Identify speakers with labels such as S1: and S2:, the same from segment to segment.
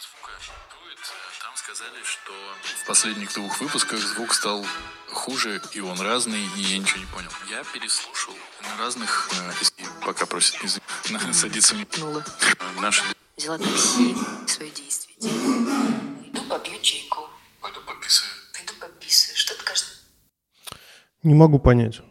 S1: звука. Там сказали, что в последних двух выпусках звук стал хуже, и он разный, и я ничего не понял. Я переслушал на разных, э, пока просят не садиться мне
S2: Нула.
S1: наши
S2: Взяла такси, свое действие. Иду попью чайку.
S1: пойду подписываю.
S2: Пойду пописаю. Что ты кажется?
S3: Не могу понять.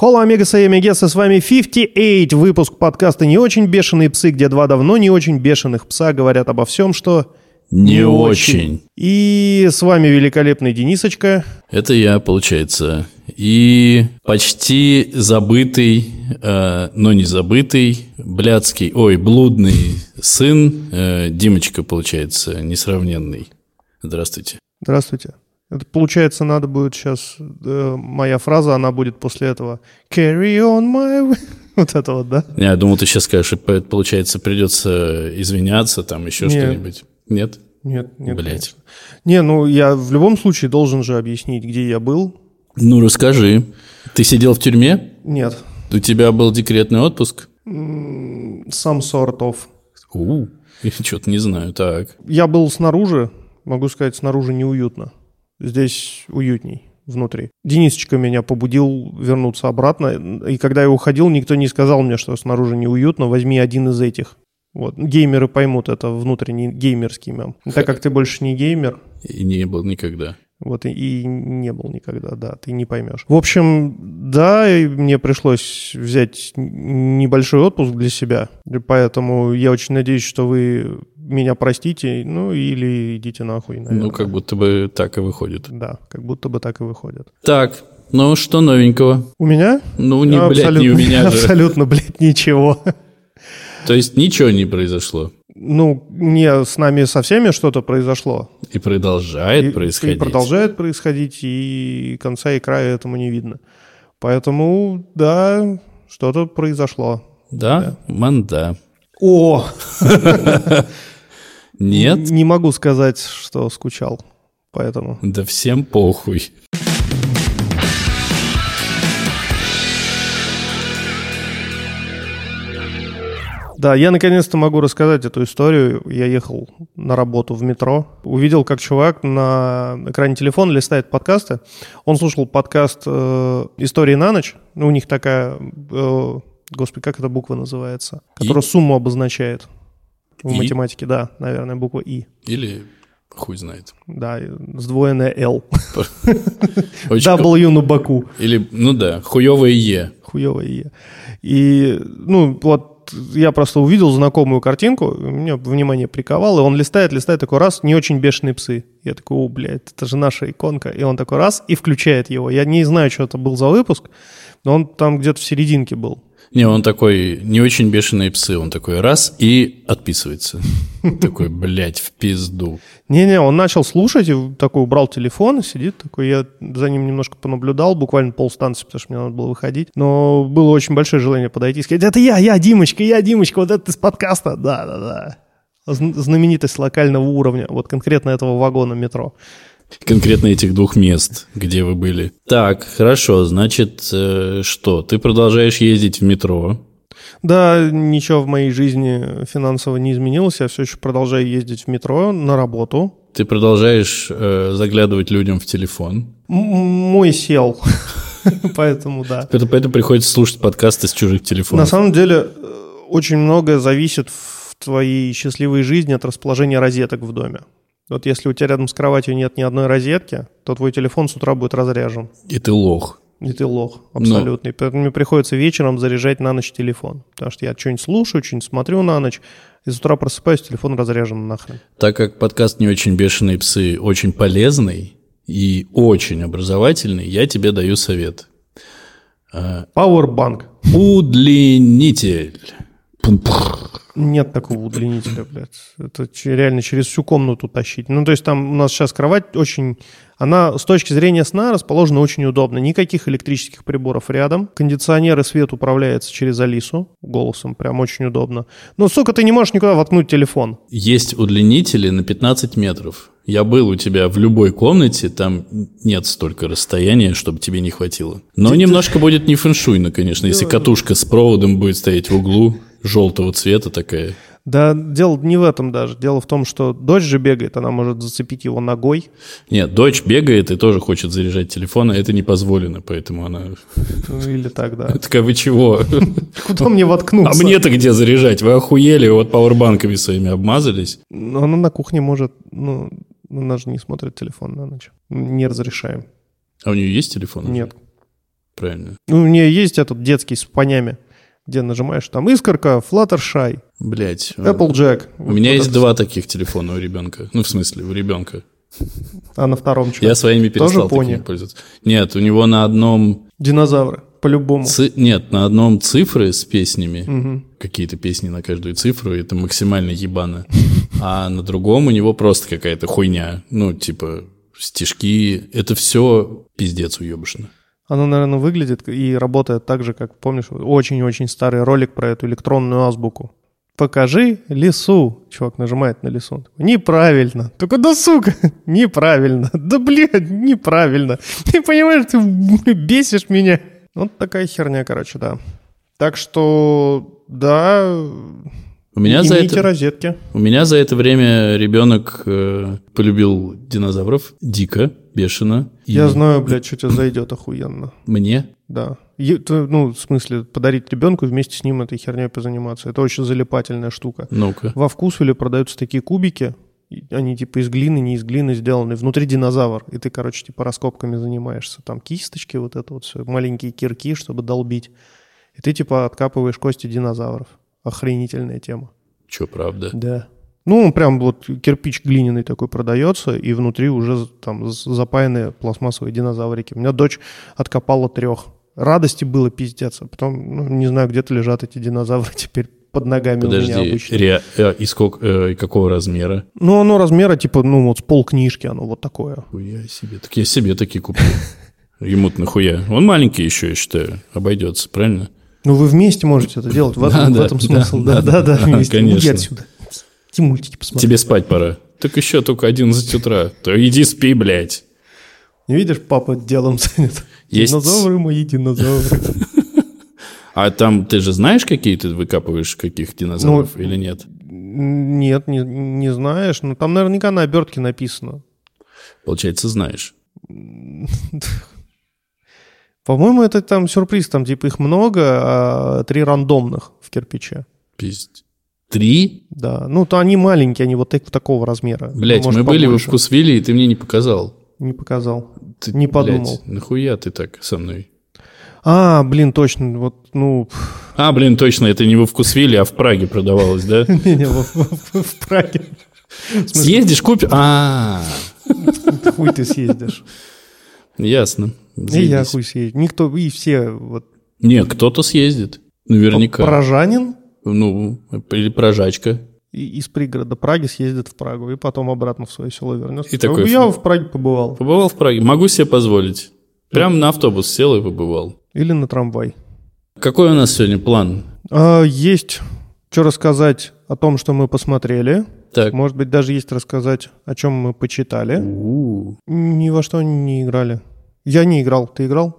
S3: Холла Омега Сайами Гесса, с вами 58, выпуск подкаста «Не очень бешеные псы», где два давно не очень бешеных пса говорят обо всем, что...
S4: Не очень.
S3: И с вами великолепный Денисочка.
S4: Это я, получается. И почти забытый, э, но не забытый, блядский, ой, блудный сын э, Димочка, получается, несравненный. Здравствуйте.
S3: Здравствуйте. Это, получается, надо будет сейчас... э, моя фраза, она будет после этого. Carry on my. Вот это вот, да?
S4: Я думал, ты сейчас скажешь, получается, придется извиняться, там еще
S3: Нет.
S4: что-нибудь. Нет?
S3: Нет, нет. Конечно. Не, ну я в любом случае должен же объяснить, где я был.
S4: Ну, расскажи. Ты сидел в тюрьме?
S3: Нет.
S4: У тебя был декретный отпуск?
S3: Sort of.
S4: У, что-то не знаю. Так.
S3: Я был снаружи, могу сказать, снаружи неуютно. Здесь уютней внутри. Денисочка меня побудил вернуться обратно. И когда я уходил, никто не сказал мне, что снаружи неуютно. Возьми один из этих. Вот. Геймеры поймут это внутренний геймерский мем. Так как ты больше не геймер,
S4: И не был никогда.
S3: вот и, и не был никогда, да, ты не поймешь. В общем, да, мне пришлось взять небольшой отпуск для себя, поэтому я очень надеюсь, что вы меня простите, ну или идите нахуй, наверное.
S4: Ну, как будто бы так и выходит.
S3: Да, как будто бы так и выходит.
S4: Так, ну что новенького?
S3: У меня?
S4: Ну, не, блядь,
S3: абсолютно,
S4: не у меня же.
S3: Абсолютно, блядь, ничего.
S4: То есть ничего не произошло.
S3: Ну, не с нами со всеми что-то произошло.
S4: И продолжает
S3: И-
S4: происходить.
S3: И продолжает происходить, и конца и края этому не видно. Поэтому, да, что-то произошло.
S4: Да? Манда.
S3: О!
S4: Нет?
S3: Не могу сказать, что скучал. Поэтому.
S4: Да всем похуй.
S3: Да, я наконец-то могу рассказать эту историю. Я ехал на работу в метро, увидел, как чувак на экране телефона листает подкасты. Он слушал подкаст э, «Истории на ночь». Ну, у них такая... э, господи, как эта буква называется? Которая сумму обозначает. В
S4: И?
S3: математике, да, наверное, буква «И».
S4: Или хуй знает.
S3: Да, сдвоенная «Л». W на боку.
S4: Или, ну да, хуевое Е.
S3: Хуевое «Е». И, ну, вот я просто увидел знакомую картинку, меня внимание приковало, и он листает, листает, такой раз, не очень бешеные псы. Я такой, о, блядь, это же наша иконка. И он такой раз, и включает его. Я не знаю, что это был за выпуск, но он там где-то в серединке был.
S4: Не, он такой, не очень бешеные псы. Он такой раз и отписывается. Такой, блядь, в пизду.
S3: Не-не, он начал слушать, и такой убрал телефон, сидит такой. Я за ним немножко понаблюдал, буквально полстанции, потому что мне надо было выходить. Но было очень большое желание подойти и сказать, это я, я, Димочка, я, Димочка, вот это из подкаста. Да-да-да. Зн- Знаменитость локального уровня, вот конкретно этого вагона метро.
S4: Конкретно этих двух мест, где вы были. Так, хорошо, значит, э, что? Ты продолжаешь ездить в метро.
S3: Да, ничего в моей жизни финансово не изменилось, я все еще продолжаю ездить в метро на работу.
S4: Ты продолжаешь э, заглядывать людям в телефон.
S3: М- мой сел, поэтому да.
S4: Это, поэтому приходится слушать подкасты с чужих
S3: На
S4: телефонов.
S3: самом деле э, очень многое зависит в твоей счастливой жизни от расположения розеток в доме. Вот если у тебя рядом с кроватью нет ни одной розетки, то твой телефон с утра будет разряжен.
S4: И ты лох.
S3: И ты лох, абсолютный. Поэтому мне приходится вечером заряжать на ночь телефон. Потому что я что-нибудь слушаю, что-нибудь смотрю на ночь, и с утра просыпаюсь, телефон разряжен нахрен.
S4: Так как подкаст «Не очень бешеные псы» очень полезный и очень образовательный, я тебе даю совет.
S3: Powerbank.
S4: Удлинитель.
S3: Нет такого удлинителя, блядь. Это реально через всю комнату тащить. Ну, то есть там у нас сейчас кровать очень... Она с точки зрения сна расположена очень удобно. Никаких электрических приборов рядом. Кондиционер и свет управляется через Алису голосом. Прям очень удобно. Но, сука, ты не можешь никуда воткнуть телефон.
S4: Есть удлинители на 15 метров. Я был у тебя в любой комнате, там нет столько расстояния, чтобы тебе не хватило. Но немножко будет не фэншуйно, конечно, если катушка с проводом будет стоять в углу, желтого цвета такая.
S3: Да, дело не в этом даже. Дело в том, что дочь же бегает, она может зацепить его ногой.
S4: Нет, дочь бегает и тоже хочет заряжать телефон, а это не позволено, поэтому она...
S3: Ну, или так, да.
S4: Такая, вы чего?
S3: Куда мне
S4: А
S3: воткнуться?
S4: мне-то где заряжать? Вы охуели, вот пауэрбанками своими обмазались?
S3: Но она на кухне может... Ну, она же не смотрит телефон на ночь. Не разрешаем.
S4: А у нее есть телефон?
S3: Нет.
S4: Правильно.
S3: Ну, у нее есть этот детский с понями, где нажимаешь там искорка, Fluttershy,
S4: Блять.
S3: Applejack.
S4: У меня есть два таких телефона у ребенка. Ну, в смысле, у ребенка.
S3: А на втором что?
S4: Я своими перестал
S3: пони?
S4: такими пользоваться. Нет, у него на одном...
S3: Динозавры, по-любому.
S4: ци- Нет, на одном цифры с песнями.
S3: Мгм.
S4: Какие-то песни на каждую цифру, это максимально ебано. А на другом у него просто какая-то хуйня. Ну, типа, стишки. Это все пиздец уебышно.
S3: Оно, наверное, выглядит и работает так же, как, помнишь, очень-очень старый ролик про эту электронную азбуку. Покажи лесу. Чувак нажимает на лесу. Неправильно. Только да сука, неправильно. Да блядь, неправильно. Ты понимаешь, ты бесишь меня. Вот такая херня, короче, да. Так что, да,
S4: У меня, за
S3: имейте
S4: это,
S3: розетки.
S4: у меня за это время ребенок э, полюбил динозавров дико, бешено. И
S3: Я знаю, блядь, что тебе зайдет охуенно.
S4: Мне
S3: Да. Ну, в смысле, подарить ребенку и вместе с ним этой херней позаниматься. Это очень залипательная штука.
S4: Ну-ка.
S3: Во вкусвиле продаются такие кубики, и они типа из глины, не из глины сделаны, внутри динозавр, и ты, короче, типа раскопками занимаешься. Там кисточки, вот это вот все, маленькие кирки, чтобы долбить. И ты типа откапываешь кости динозавров. Охренительная тема.
S4: Че, правда?
S3: Да. Ну, прям вот кирпич глиняный такой продается, и внутри уже там запаянные пластмассовые динозаврики. У меня дочь откопала трех. Радости было пиздец. А потом, ну, не знаю, где-то лежат эти динозавры теперь под ногами у меня
S4: Подожди,
S3: обычно.
S4: ре- э, и, сколько, э, и какого размера?
S3: Ну, оно размера, типа, ну, вот с полкнижки оно вот такое.
S4: Хуя себе. Так я себе такие куплю. Ему-то нахуя. Он маленький еще, я считаю. Обойдется, правильно?
S3: Ну, вы вместе можете это делать. В этом,
S4: Да,
S3: в этом
S4: да,
S3: смысл.
S4: да,
S3: Да, да, да, вместе. Иди
S4: конечно.
S3: отсюда. Иди мультики посмотри.
S4: Тебе спать пора. Так еще только 11 утра. То иди спи, блядь.
S3: Не видишь, папа делом занят.
S4: Есть-
S3: Динозавры мои, динозавры.
S4: А там ты же знаешь, какие ты выкапываешь, каких динозавров
S3: Ну,
S4: или нет?
S3: Нет, не, не знаешь. Но там наверняка на обертке написано.
S4: Получается, знаешь.
S3: По-моему, это там сюрприз. Там типа их много, а три рандомных в кирпиче.
S4: Пиздец. Три?
S3: Да. Ну, то они маленькие, они вот так- такого размера.
S4: Блять, мы были во
S3: побольше.
S4: вкусвилле, и ты мне не показал.
S3: Не показал.
S4: Ты,
S3: Не
S4: блядь,
S3: подумал.
S4: нахуя ты так со мной?
S3: А, блин, точно. Вот, ну,
S4: А, блин, точно, это не во вкусвилле, а в Праге продавалось, да?
S3: не-не, в Праге.
S4: Съездишь, купишь? А,
S3: Хуй ты съездишь.
S4: Ясно.
S3: И я
S4: Заебись.
S3: хуй съездить. Никто, и все, вот.
S4: Не, кто-то съездит. Наверняка.
S3: Поражанин
S4: Ну, или прожачка.
S3: и- из пригорода Праги съездит в Прагу, и потом обратно в свое село вернется.
S4: И такой,
S3: Я в Праге побывал.
S4: Побывал в Праге? Могу себе позволить. Прям на автобус сел и побывал.
S3: Или на трамвай.
S4: Какой у нас сегодня план?
S3: А, есть что рассказать о том, что мы посмотрели.
S4: Так.
S3: Может быть, даже есть рассказать, о чем мы почитали.
S4: У-у.
S3: Ни во что не играли. Я не играл. Ты играл?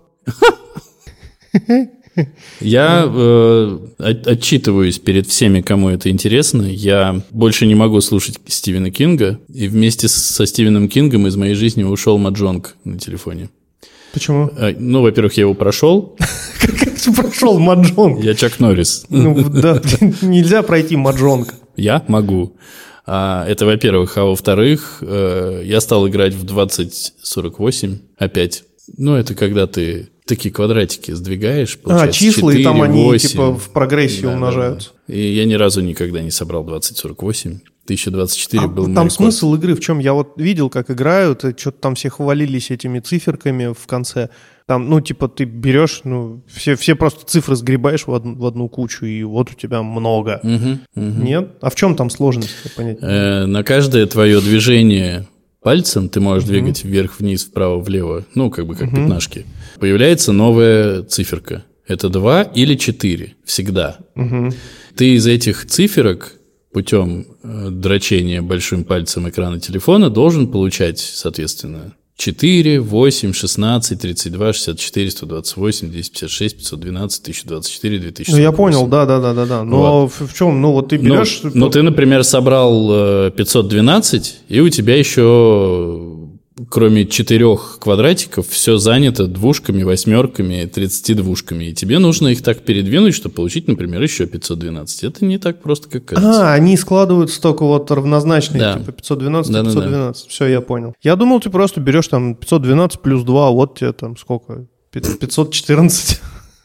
S4: Я э, от- отчитываюсь перед всеми, кому это интересно. Я больше не могу слушать Стивена Кинга. И вместе со Стивеном Кингом из моей жизни ушел Маджонг на телефоне.
S3: Почему?
S4: Э, Ну, во-первых, я его прошел.
S3: Как ты прошел маджонг?
S4: Я Чак Норрис.
S3: Ну да, нельзя пройти маджонг.
S4: Я могу. А, это, во-первых. А во-вторых, э, я стал играть в 2048 опять. Ну, это когда ты такие квадратики сдвигаешь.
S3: А, числа, и там
S4: 4,
S3: они
S4: 8.
S3: типа в прогрессии
S4: Да, да,
S3: умножаются.
S4: да. И я ни разу никогда не собрал 2048. 2024
S3: А
S4: был
S3: там
S4: рекорд.
S3: смысл игры в чем? Я вот видел, как играют, и что-то там все хвалились этими циферками в конце. Там, ну, типа, ты берешь, ну, все, все просто цифры сгребаешь в одну, в одну кучу, и вот у тебя много.
S4: Мгм, мгм.
S3: Нет? А в чем там сложность? Понять.
S4: Э, на каждое твое движение пальцем ты можешь двигать вверх, вниз, вправо, влево, ну, как бы как пятнашки. Появляется новая циферка. Это 2 или 4 всегда.
S3: Мгм.
S4: Ты из этих циферок путем э, дрочения большим пальцем экрана телефона должен получать, соответственно, 4, 8, 16, 32, 64, 128, 256, 512, 1024, 2000.
S3: Ну, я понял, да, да, да, да, да. Но в, в чем? Ну, вот ты
S4: Ну,
S3: берешь...
S4: ну, ты, например, собрал э, 512, и у тебя еще, кроме четырех квадратиков, все занято двушками, восьмерками, 32-шками. И тебе нужно их так передвинуть, чтобы получить, например, еще 512. Это не так просто, как кажется.
S3: А, они складываются только вот равнозначные,
S4: Да.
S3: типа 512
S4: Да-да-да.
S3: 512. Все, я понял. Я думал, ты просто берешь там 512 плюс 2, вот тебе там сколько? Пи- 514.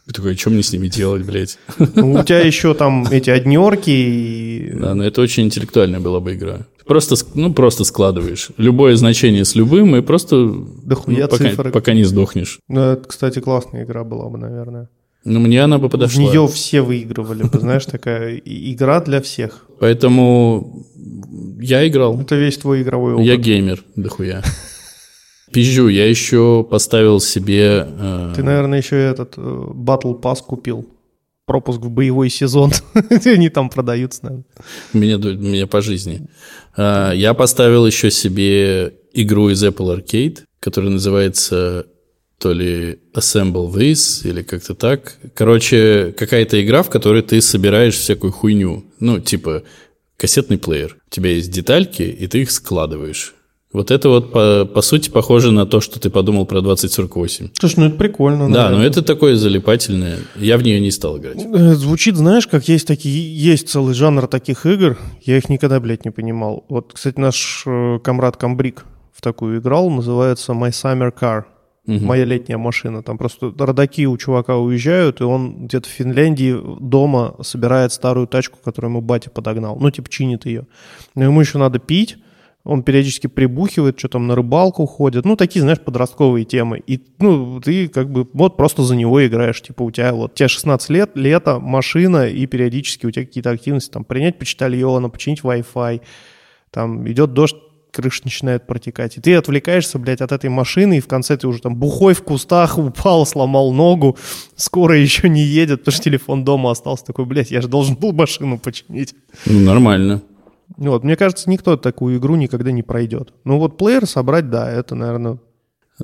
S4: Ты такой, что мне с ними делать, блядь?
S3: Ну, У тебя еще там эти однерки и...
S4: Да, но это очень интеллектуальная была бы игра. Просто, ну, просто складываешь любое значение с любым и просто
S3: Дохуя
S4: ну, пока, пока не сдохнешь.
S3: Ну, это, кстати, классная игра была бы, наверное.
S4: Ну, мне она бы
S3: В
S4: подошла.
S3: нее все выигрывали бы, знаешь, такая игра для всех.
S4: Поэтому я играл.
S3: Это весь твой игровой опыт.
S4: Я геймер, дохуя. Пизжу, я еще поставил себе... э,
S3: Ты, наверное, еще этот э, Battle Pass купил. Пропуск в боевой сезон. Они там продаются, наверное.
S4: меня, меня по жизни. А, Я поставил еще себе игру из Apple Arcade, которая называется то ли Assemble This, или как-то так. Короче, какая-то игра, в которой ты собираешь всякую хуйню. Ну, типа кассетный плеер. У тебя есть детальки, и ты их складываешь. Вот это вот, по, по сути, похоже на то, что ты подумал про 2048.
S3: Слушай, ну это прикольно.
S4: Да, но это такое залипательное. Я в нее не стал играть.
S3: Э, Звучит, знаешь, как есть такие, есть целый жанр таких игр. Я их никогда, блядь, не понимал. Вот, кстати, наш э, комрад Камбрик в такую играл, называется My Summer Car. Моя летняя машина. Там просто родаки у чувака уезжают, и он где-то в Финляндии дома собирает старую тачку, которую ему батя подогнал. Ну, типа, чинит ее. Но ему еще надо пить. Он периодически прибухивает, что там на рыбалку ходит. Ну, такие, знаешь, подростковые темы. И, ну, ты как бы вот просто за него играешь. Типа у тебя вот, тебе 16 лет, лето, машина, и периодически у тебя какие-то активности. Там принять почтальона, починить Wi-Fi. Там идет дождь, крыша начинает протекать. И ты отвлекаешься, блядь, от этой машины, и в конце ты уже там бухой в кустах, упал, сломал ногу, скоро еще не едет, потому что телефон дома остался. Такой, блядь, я же должен был машину починить.
S4: Ну, нормально.
S3: Вот, мне кажется, никто такую игру никогда не пройдет. Ну вот плеер собрать, да, это, наверное,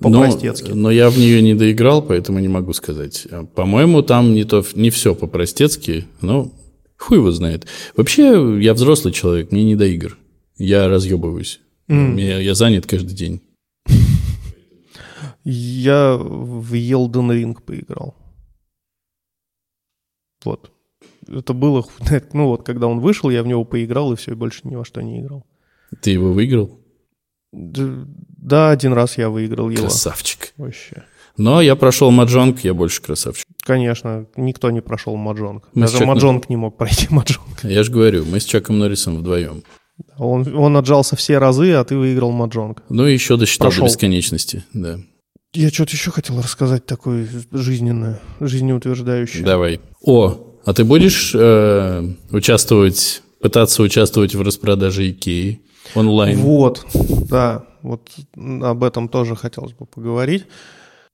S4: Но,
S3: по-простецки.
S4: но я в нее не доиграл, поэтому не могу сказать. А, По-моему, там не, то, не все по-простецки, но хуй его знает. Вообще, я взрослый человек, мне не до игр. Я разъебываюсь. Я, я занят каждый день.
S3: Я в Elden Ring поиграл. Вот. Это было, ну вот, когда он вышел, я в него поиграл, и все, и больше ни во что не играл.
S4: Ты его выиграл?
S3: Да, один раз я выиграл его.
S4: Красавчик.
S3: Вообще.
S4: Но я прошел маджонг, я больше красавчик.
S3: Конечно, никто не прошел маджонг.
S4: Мы
S3: Даже
S4: Чаком-
S3: маджонг не мог пройти маджонг.
S4: Я же говорю, мы с Чаком Норрисом вдвоем.
S3: Он, он отжался все разы, а ты выиграл маджонг.
S4: Ну и еще досчитал
S3: Прошел.
S4: до бесконечности. Да.
S3: Я что-то еще хотел рассказать такое жизненное, жизнеутверждающее.
S4: Давай. О, а ты будешь э, участвовать, пытаться участвовать в распродаже Икеи онлайн?
S3: Вот, да, вот об этом тоже хотелось бы поговорить.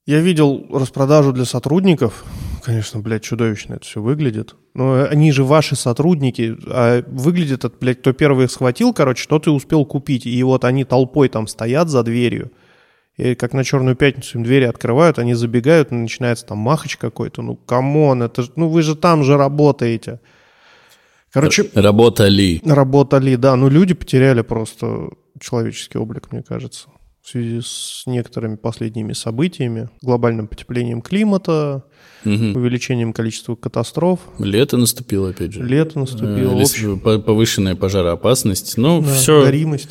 S3: Я видел распродажу для сотрудников. Конечно, блядь, чудовищно это все выглядит. Но они же ваши сотрудники, а выглядит это, блядь, кто первый их схватил, короче, что ты успел купить. И вот они толпой там стоят за дверью. И как на Черную Пятницу им двери открывают, они забегают, и начинается там махач какой-то. Ну, come on, это ну вы же там же работаете. Короче,
S4: Работали.
S3: Работали, да, но люди потеряли просто человеческий облик, мне кажется, в связи с некоторыми последними событиями, глобальным потеплением климата,
S4: Мгм.
S3: увеличением количества катастроф.
S4: Лето наступило, опять же.
S3: Лето наступило,
S4: Э, лес-
S3: общем,
S4: по- Повышенная пожароопасность. Ну,
S3: да,
S4: все.
S3: горимость,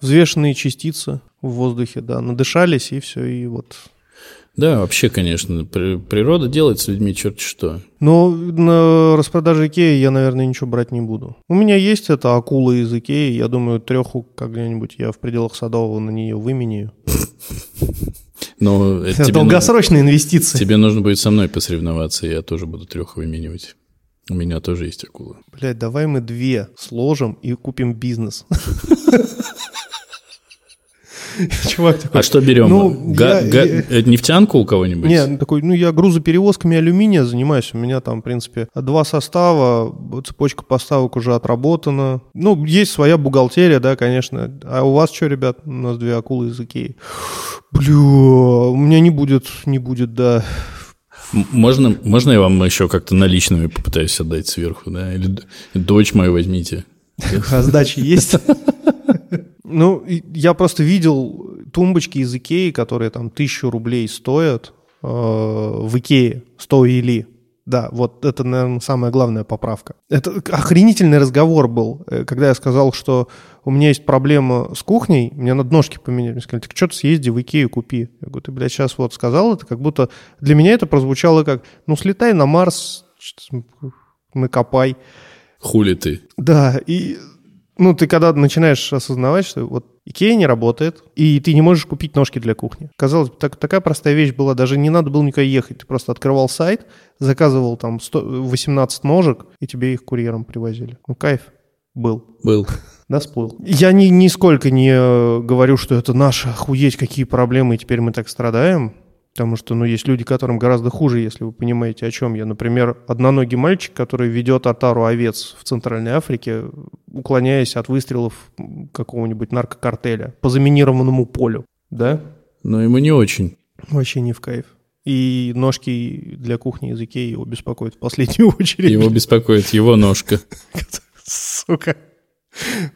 S3: взвешенные частицы в воздухе, да, надышались, и все, и вот
S4: Да, вообще, конечно, при- природа делает с людьми черт что.
S3: Но на распродаже Икеи я, наверное, ничего брать не буду. У меня есть эта акула из Икеи. Я думаю, треху когда-нибудь я в пределах Садового на нее выменяю.
S4: Но это
S3: Это долгосрочные
S4: ну-
S3: инвестиции.
S4: тебе нужно будет со мной посоревноваться, я тоже буду трех выменивать. У меня тоже есть акула.
S3: Блядь, давай мы две сложим и купим бизнес. Чувак такой...
S4: А что берем?
S3: Ну,
S4: Га-
S3: я-
S4: га- э, нефтянку у кого-нибудь?
S3: Не, ну, такой, ну я грузоперевозками алюминия занимаюсь. У меня там, в принципе, два состава, цепочка поставок уже отработана. Ну, есть своя бухгалтерия, да, конечно. А у вас что, ребят? У нас две акулы из Икеи. Бля, у меня не будет, не будет, да.
S4: Можно, можно я вам еще как-то наличными попытаюсь отдать сверху, да? Или дочь мою возьмите.
S3: А сдачи есть? Ну, я просто видел тумбочки из Икеи, которые там тысячу рублей стоят э, в Икее, стоили. Да, вот это, наверное, самая главная поправка. Это охренительный разговор был, э, когда я сказал, что у меня есть проблема с кухней, мне надо ножки поменять. Мне сказали, так что ты съезди в Икею, купи. Я говорю, ты, блядь, сейчас вот сказал это, как будто... Для меня это прозвучало как, ну, слетай на Марс, накопай.
S4: Хули ты?
S3: Да, и ну, ты когда начинаешь осознавать, что вот Икея не работает, и ты не можешь купить ножки для кухни. Казалось бы, так, такая простая вещь была, даже не надо было никуда ехать. Ты просто открывал сайт, заказывал там 100, 18 ножек, и тебе их курьером привозили. Ну, кайф был.
S4: Был.
S3: Да, всплыл. Я ни, нисколько не э, говорю, что это наши, охуеть, какие проблемы, и теперь мы так страдаем. Потому что, ну, есть люди, которым гораздо хуже, если вы понимаете, о чем я. Например, одноногий мальчик, который ведет отару овец в Центральной Африке, уклоняясь от выстрелов какого-нибудь наркокартеля по заминированному полю. Да?
S4: Но ему не очень.
S3: Вообще не в кайф. И ножки для кухни из Икеи его беспокоят в последнюю очередь.
S4: Его беспокоит его ножка.
S3: Сука.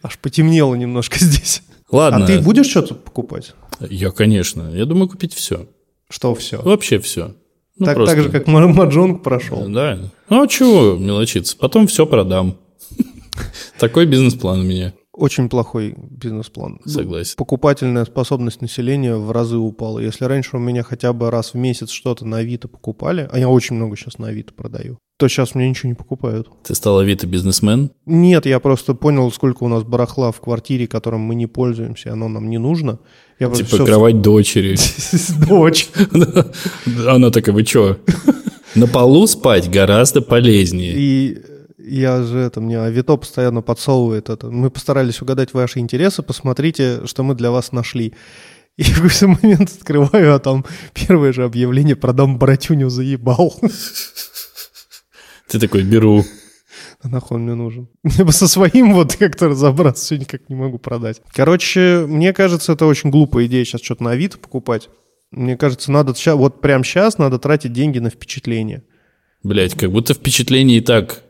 S3: Аж потемнело немножко здесь.
S4: Ладно.
S3: А ты будешь что-то покупать?
S4: Я, конечно. Я думаю купить все.
S3: Что все?
S4: Вообще все. Ну,
S3: так,
S4: просто-
S3: так же, как Ма- Маджонг прошел.
S4: Да. Ну, а чего мелочиться? Потом все продам. Такой бизнес-план у меня.
S3: Очень плохой бизнес-план.
S4: Согласен.
S3: Покупательная способность населения в разы упала. Если раньше у меня хотя бы раз в месяц что-то на Авито покупали, а я очень много сейчас на Авито продаю, то сейчас мне ничего не покупают.
S4: Ты стал Авито бизнесмен?
S3: Нет, я просто понял, сколько у нас барахла в квартире, которым мы не пользуемся, оно нам не нужно. Я
S4: Типа
S3: всё-
S4: кровать дочери.
S3: Дочь.
S4: Она такая, вы что? На полу спать гораздо полезнее.
S3: И я же это, мне Авито постоянно подсовывает это. Мы постарались угадать ваши интересы, посмотрите, что мы для вас нашли. И в какой-то момент открываю, а там первое же объявление «Продам братюню, заебал».
S4: Ты такой, беру.
S3: А нахуй он мне нужен? Я бы со своим вот как-то разобраться все никак не могу продать. Короче, мне кажется, это очень глупая идея сейчас что-то на Авито покупать. Мне кажется, надо вот прямо сейчас надо тратить деньги на впечатление.
S4: Блять, как будто впечатлений и так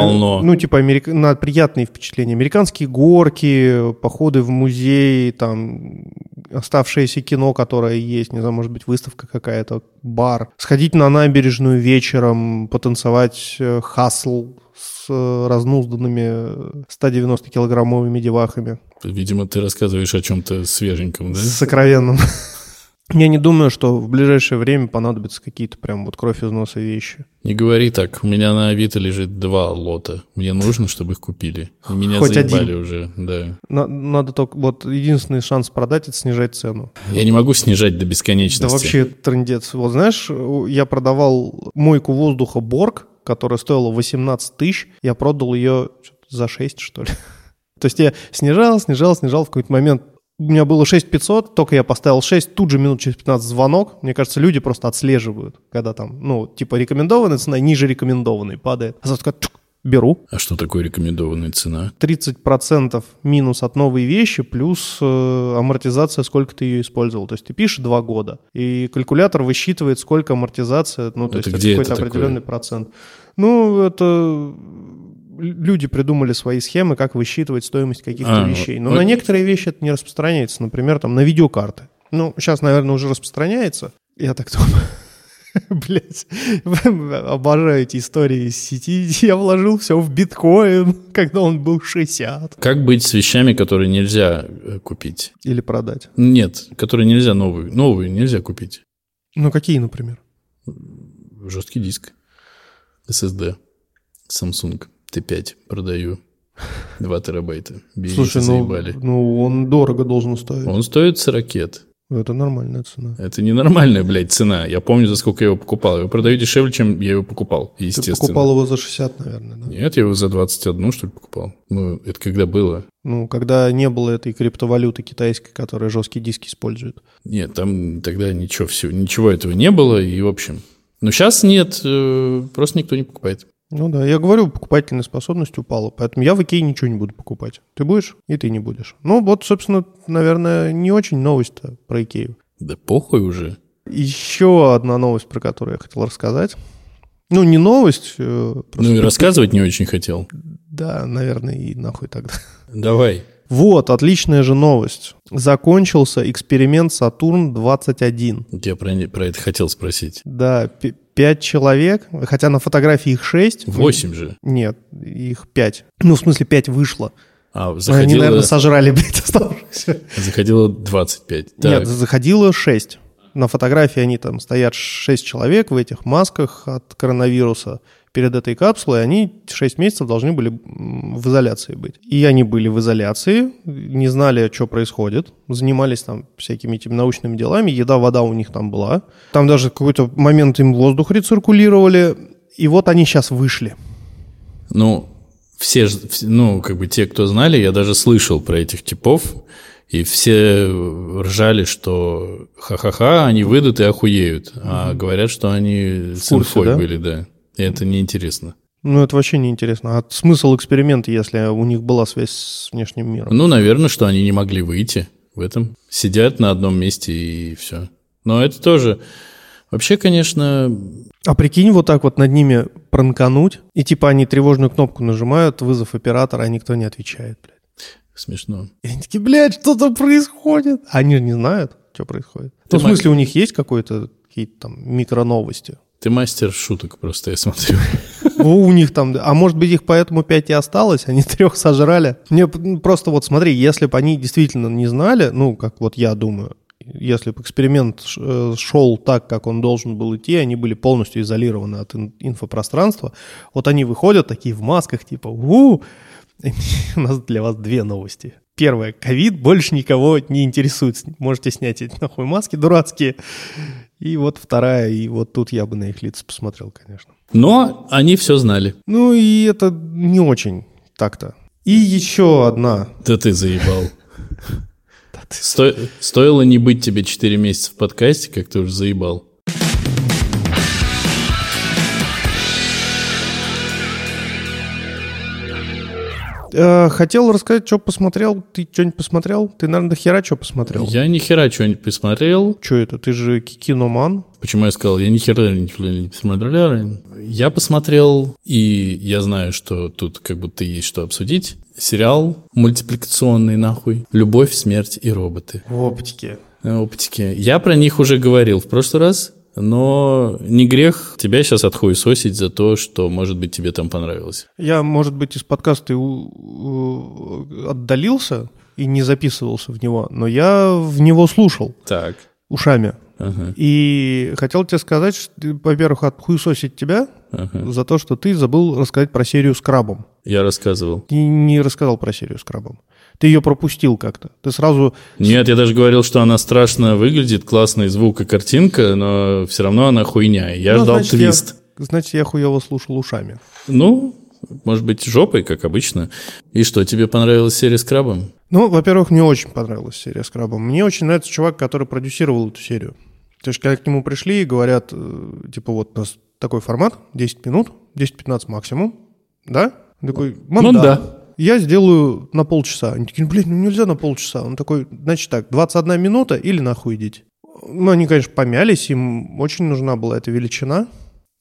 S4: полно.
S3: Ну, типа, америка... на приятные впечатления. Американские горки, походы в музей, там, оставшееся кино, которое есть, не знаю, может быть, выставка какая-то, бар. Сходить на набережную вечером, потанцевать э, хасл с э, разнузданными 190-килограммовыми девахами.
S4: Видимо, ты рассказываешь о чем-то свеженьком, да?
S3: С сокровенным. Я не думаю, что в ближайшее время понадобятся какие-то прям вот кровь из носа вещи.
S4: Не говори так. У меня на Авито лежит два лота. Мне нужно, чтобы их купили. И меня
S3: Хоть
S4: заебали
S3: один.
S4: уже, да.
S3: На- Надо только... Вот единственный шанс продать — это снижать цену.
S4: Я не могу снижать до
S3: Да
S4: бесконечности.
S3: вообще трендец. Вот знаешь, я продавал мойку воздуха Борг, которая стоила 18 тысяч, я продал ее за 6, что ли. То есть я снижал, снижал, снижал, в какой-то момент у меня было 6500, только я поставил 6, тут же минут через 15 звонок. Мне кажется, люди просто отслеживают, когда там, ну, типа рекомендованная цена ниже рекомендованной падает. А завтра такая, «Чук, беру.
S4: А что такое рекомендованная цена?
S3: 30% минус от новой вещи, плюс э, амортизация, сколько ты ее использовал. То есть ты пишешь 2 года, и калькулятор высчитывает, сколько амортизация, ну, то
S4: Это
S3: есть
S4: где
S3: какой-то
S4: это
S3: определенный
S4: такое?
S3: процент. Ну, это люди придумали свои схемы, как высчитывать стоимость каких-то
S4: А,
S3: вещей. Но
S4: вот-
S3: на некоторые вещи это не распространяется. Например, там на видеокарты. Ну, сейчас, наверное, уже распространяется. Я так думаю. Блять, обожаю эти истории из сети. Я вложил все в биткоин, когда он был 60.
S4: Как быть с вещами, которые нельзя э, купить?
S3: Или продать.
S4: Нет, которые нельзя новую. Новую нельзя купить.
S3: Ну, какие, например?
S4: Жесткий диск. SSD. Samsung T5 продаю. 2 терабайта. Берите,
S3: Слушай, ну,
S4: заебали.
S3: ну, он дорого должен стоить.
S4: Он стоит 40
S3: Это нормальная цена.
S4: Это ненормальная, блядь, цена. Я помню, за сколько я его покупал. Я продаю дешевле, чем я его покупал,
S3: Ты
S4: естественно.
S3: покупал его за 60, наверное, да?
S4: Нет, я его за 21, что ли, покупал. Ну, это когда было?
S3: Ну, когда не было этой криптовалюты китайской, которая жесткие диски использует.
S4: Нет, там тогда ничего, все, ничего этого не было, и в общем. Но сейчас нет, э, просто никто не покупает.
S3: Ну да, я говорю, покупательная способность упала, поэтому я в Икее ничего не буду покупать. Ты будешь, и ты не будешь. Ну вот, собственно, наверное, не очень новость-то про Икею.
S4: Да похуй уже.
S3: Еще одна новость, про которую я хотел рассказать. Ну, не новость. э, просто-
S4: Ну и рассказывать не очень хотел.
S3: Да, наверное, и нахуй тогда.
S4: Давай.
S3: Вот, отличная же новость. Закончился эксперимент Сатурн-21.
S4: Я про, про это хотел спросить.
S3: Да, пять человек, хотя на фотографии их шесть.
S4: Восемь же.
S3: Нет, их пять. Ну, в смысле, пять вышло.
S4: А,
S3: Они,
S4: заходило,
S3: наверное, сожрали, блядь, оставшихся.
S4: заходило 25. Так,
S3: Нет, заходило шесть. На фотографии они там стоят шесть человек в этих масках от коронавируса перед этой капсулой. Они шесть месяцев должны были в изоляции быть. И они были в изоляции, не знали, что происходит, занимались там всякими этими научными делами. Еда, вода у них там была. Там даже какой-то момент им воздух рециркулировали. И вот они сейчас вышли.
S4: ну, все, ну, как бы те, кто знали, я даже слышал про этих типов, и все ржали, что ха-ха-ха, они выйдут и охуеют. А говорят, что они с
S3: курсе,
S4: инфой
S3: да?
S4: были, да. И это неинтересно.
S3: Ну, это вообще неинтересно. А смысл эксперимента, если у них была связь с внешним миром?
S4: Ну, наверное, что они не могли выйти в этом. Сидят на одном месте и все. Но это тоже... Вообще, конечно,
S3: А прикинь, вот так вот над ними пранкануть, и типа они тревожную кнопку нажимают, вызов оператора, а никто не отвечает, блядь.
S4: смешно.
S3: И они такие, блядь, что-то происходит. Они же не знают, что происходит.
S4: Ты
S3: ну, в смысле, у них есть какой-то какие-то там микроновости?
S4: Ты мастер шуток просто, я смотрю.
S3: Ну, у них там, а может быть, их поэтому пять и осталось, они трех сожрали. Мне п- просто вот смотри, если бы они действительно не знали, ну, как вот я думаю, если бы эксперимент ш- э, шел так, как он должен был идти, они были полностью изолированы от ин- инфопространства, вот они выходят такие в масках, типа, у у нас для вас две новости. Первая, ковид больше никого не интересует. Можете снять эти нахуй маски дурацкие. И вот вторая, и вот тут я бы на их лица посмотрел, конечно.
S4: Но они все знали.
S3: Ну и это не очень так-то. И еще одна.
S4: Да ты заебал. Сто- Стоило не быть тебе 4 месяца в подкасте, как ты уже заебал.
S3: Э, хотел рассказать, что посмотрел. Ты что-нибудь посмотрел? Ты, наверное, до хера что посмотрел?
S4: Я ни хера что-нибудь посмотрел.
S3: Что это? Ты же ки- киноман.
S4: Почему я сказал, я ни хера ничего не посмотрел. Я посмотрел, и я знаю, что тут как будто есть что обсудить. Сериал мультипликационный нахуй. «Любовь, смерть и роботы».
S3: В оптике.
S4: Э, Оптики. Я про них уже говорил в прошлый раз, но не грех тебя сейчас отхуесосить за то, что, может быть, тебе там понравилось.
S3: Я, может быть, из подкаста отдалился и не записывался в него, но я в него слушал
S4: Так.
S3: ушами.
S4: Ага,
S3: И хотел тебе сказать, что, во-первых, отхуесосить тебя
S4: ага.
S3: за то, что ты забыл рассказать про серию с крабом.
S4: Я рассказывал.
S3: Ты не рассказал про серию с крабом. Ты ее пропустил как-то. Ты сразу...
S4: Нет, я даже говорил, что она страшно выглядит, классный звук и картинка, но все равно она хуйня. Я
S3: Ну,
S4: ждал
S3: значит,
S4: твист.
S3: Я, значит, я хуево слушал ушами.
S4: Ну, может быть, жопой, как обычно. И что, тебе понравилась серия с крабом?
S3: Ну, во-первых, мне очень понравилась серия с крабом. Мне очень нравится чувак, который продюсировал эту серию. То есть, когда к нему пришли и говорят, э, типа, вот нас такой формат, 10 минут, 10-15 максимум, да? Он такой, «Мам,
S4: Ну да.
S3: Я сделаю на полчаса. Они такие, блин, ну нельзя на полчаса. Он такой, значит так, 21 минута или нахуй идите. Ну, они, конечно, помялись, им очень нужна была эта величина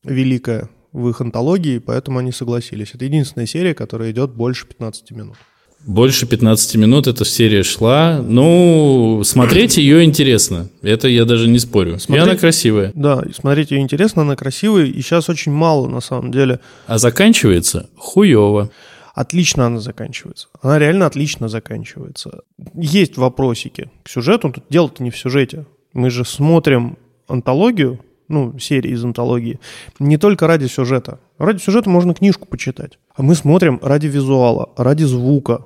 S3: великая в их антологии, поэтому они согласились. Это единственная серия, которая идет больше 15 минут.
S4: Больше 15 минут эта серия шла. Ну, смотреть ее интересно. Это я даже не спорю. И
S3: Смотреть-
S4: она красивая.
S3: Да, и смотреть ее интересно, она красивая, и сейчас очень мало, на самом деле.
S4: А заканчивается хуево.
S3: Отлично она заканчивается. Она реально отлично заканчивается. Есть вопросики к сюжету, тут дело-то не в сюжете. Мы же смотрим антологию, ну, серии из антологии, не только ради сюжета. Ради сюжета можно книжку почитать. А мы смотрим ради визуала, ради звука,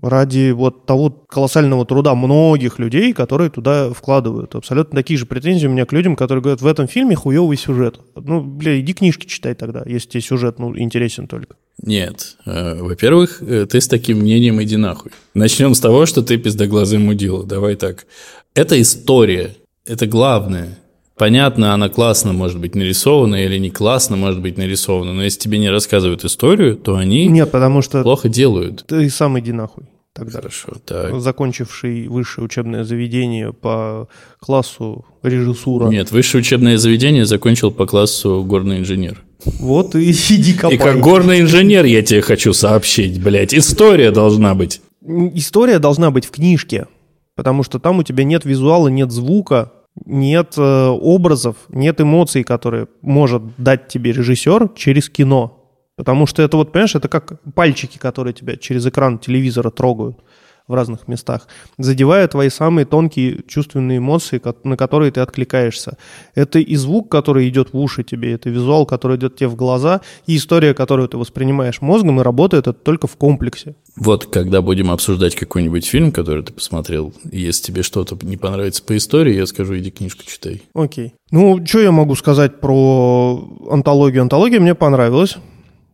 S3: ради вот того колоссального труда многих людей, которые туда вкладывают. Абсолютно такие же претензии у меня к людям, которые говорят, в этом фильме хуевый сюжет. Ну, бля, иди книжки читай тогда, если тебе сюжет ну, интересен только.
S4: Нет. Э, Во-первых, э, ты с таким мнением иди нахуй. Начнем с того, что ты пиздоглазый мудила. Давай так. Это история. Это главное. Понятно, она классно может быть нарисована или не классно может быть нарисована, но если тебе не рассказывают историю, то они
S3: Нет, потому что
S4: плохо делают.
S3: ты сам иди нахуй тогда.
S4: Хорошо, так.
S3: Закончивший высшее учебное заведение по классу режиссура.
S4: Нет, высшее учебное заведение закончил по классу горный инженер.
S3: Вот и иди копай.
S4: И как горный инженер я тебе хочу сообщить, блядь, история должна быть.
S3: История должна быть в книжке, потому что там у тебя нет визуала, нет звука, нет э, образов, нет эмоций, которые может дать тебе режиссер через кино. Потому что это вот, понимаешь, это как пальчики, которые тебя через экран телевизора трогают в разных местах, задевая твои самые тонкие чувственные эмоции, на которые ты откликаешься. Это и звук, который идет в уши тебе, это визуал, который идет тебе в глаза, и история, которую ты воспринимаешь мозгом, и работает это только в комплексе.
S4: Вот когда будем обсуждать какой-нибудь фильм, который ты посмотрел, если тебе что-то не понравится по истории, я скажу, иди книжку читай.
S3: Окей. Ну, что я могу сказать про антологию? Антология мне понравилась,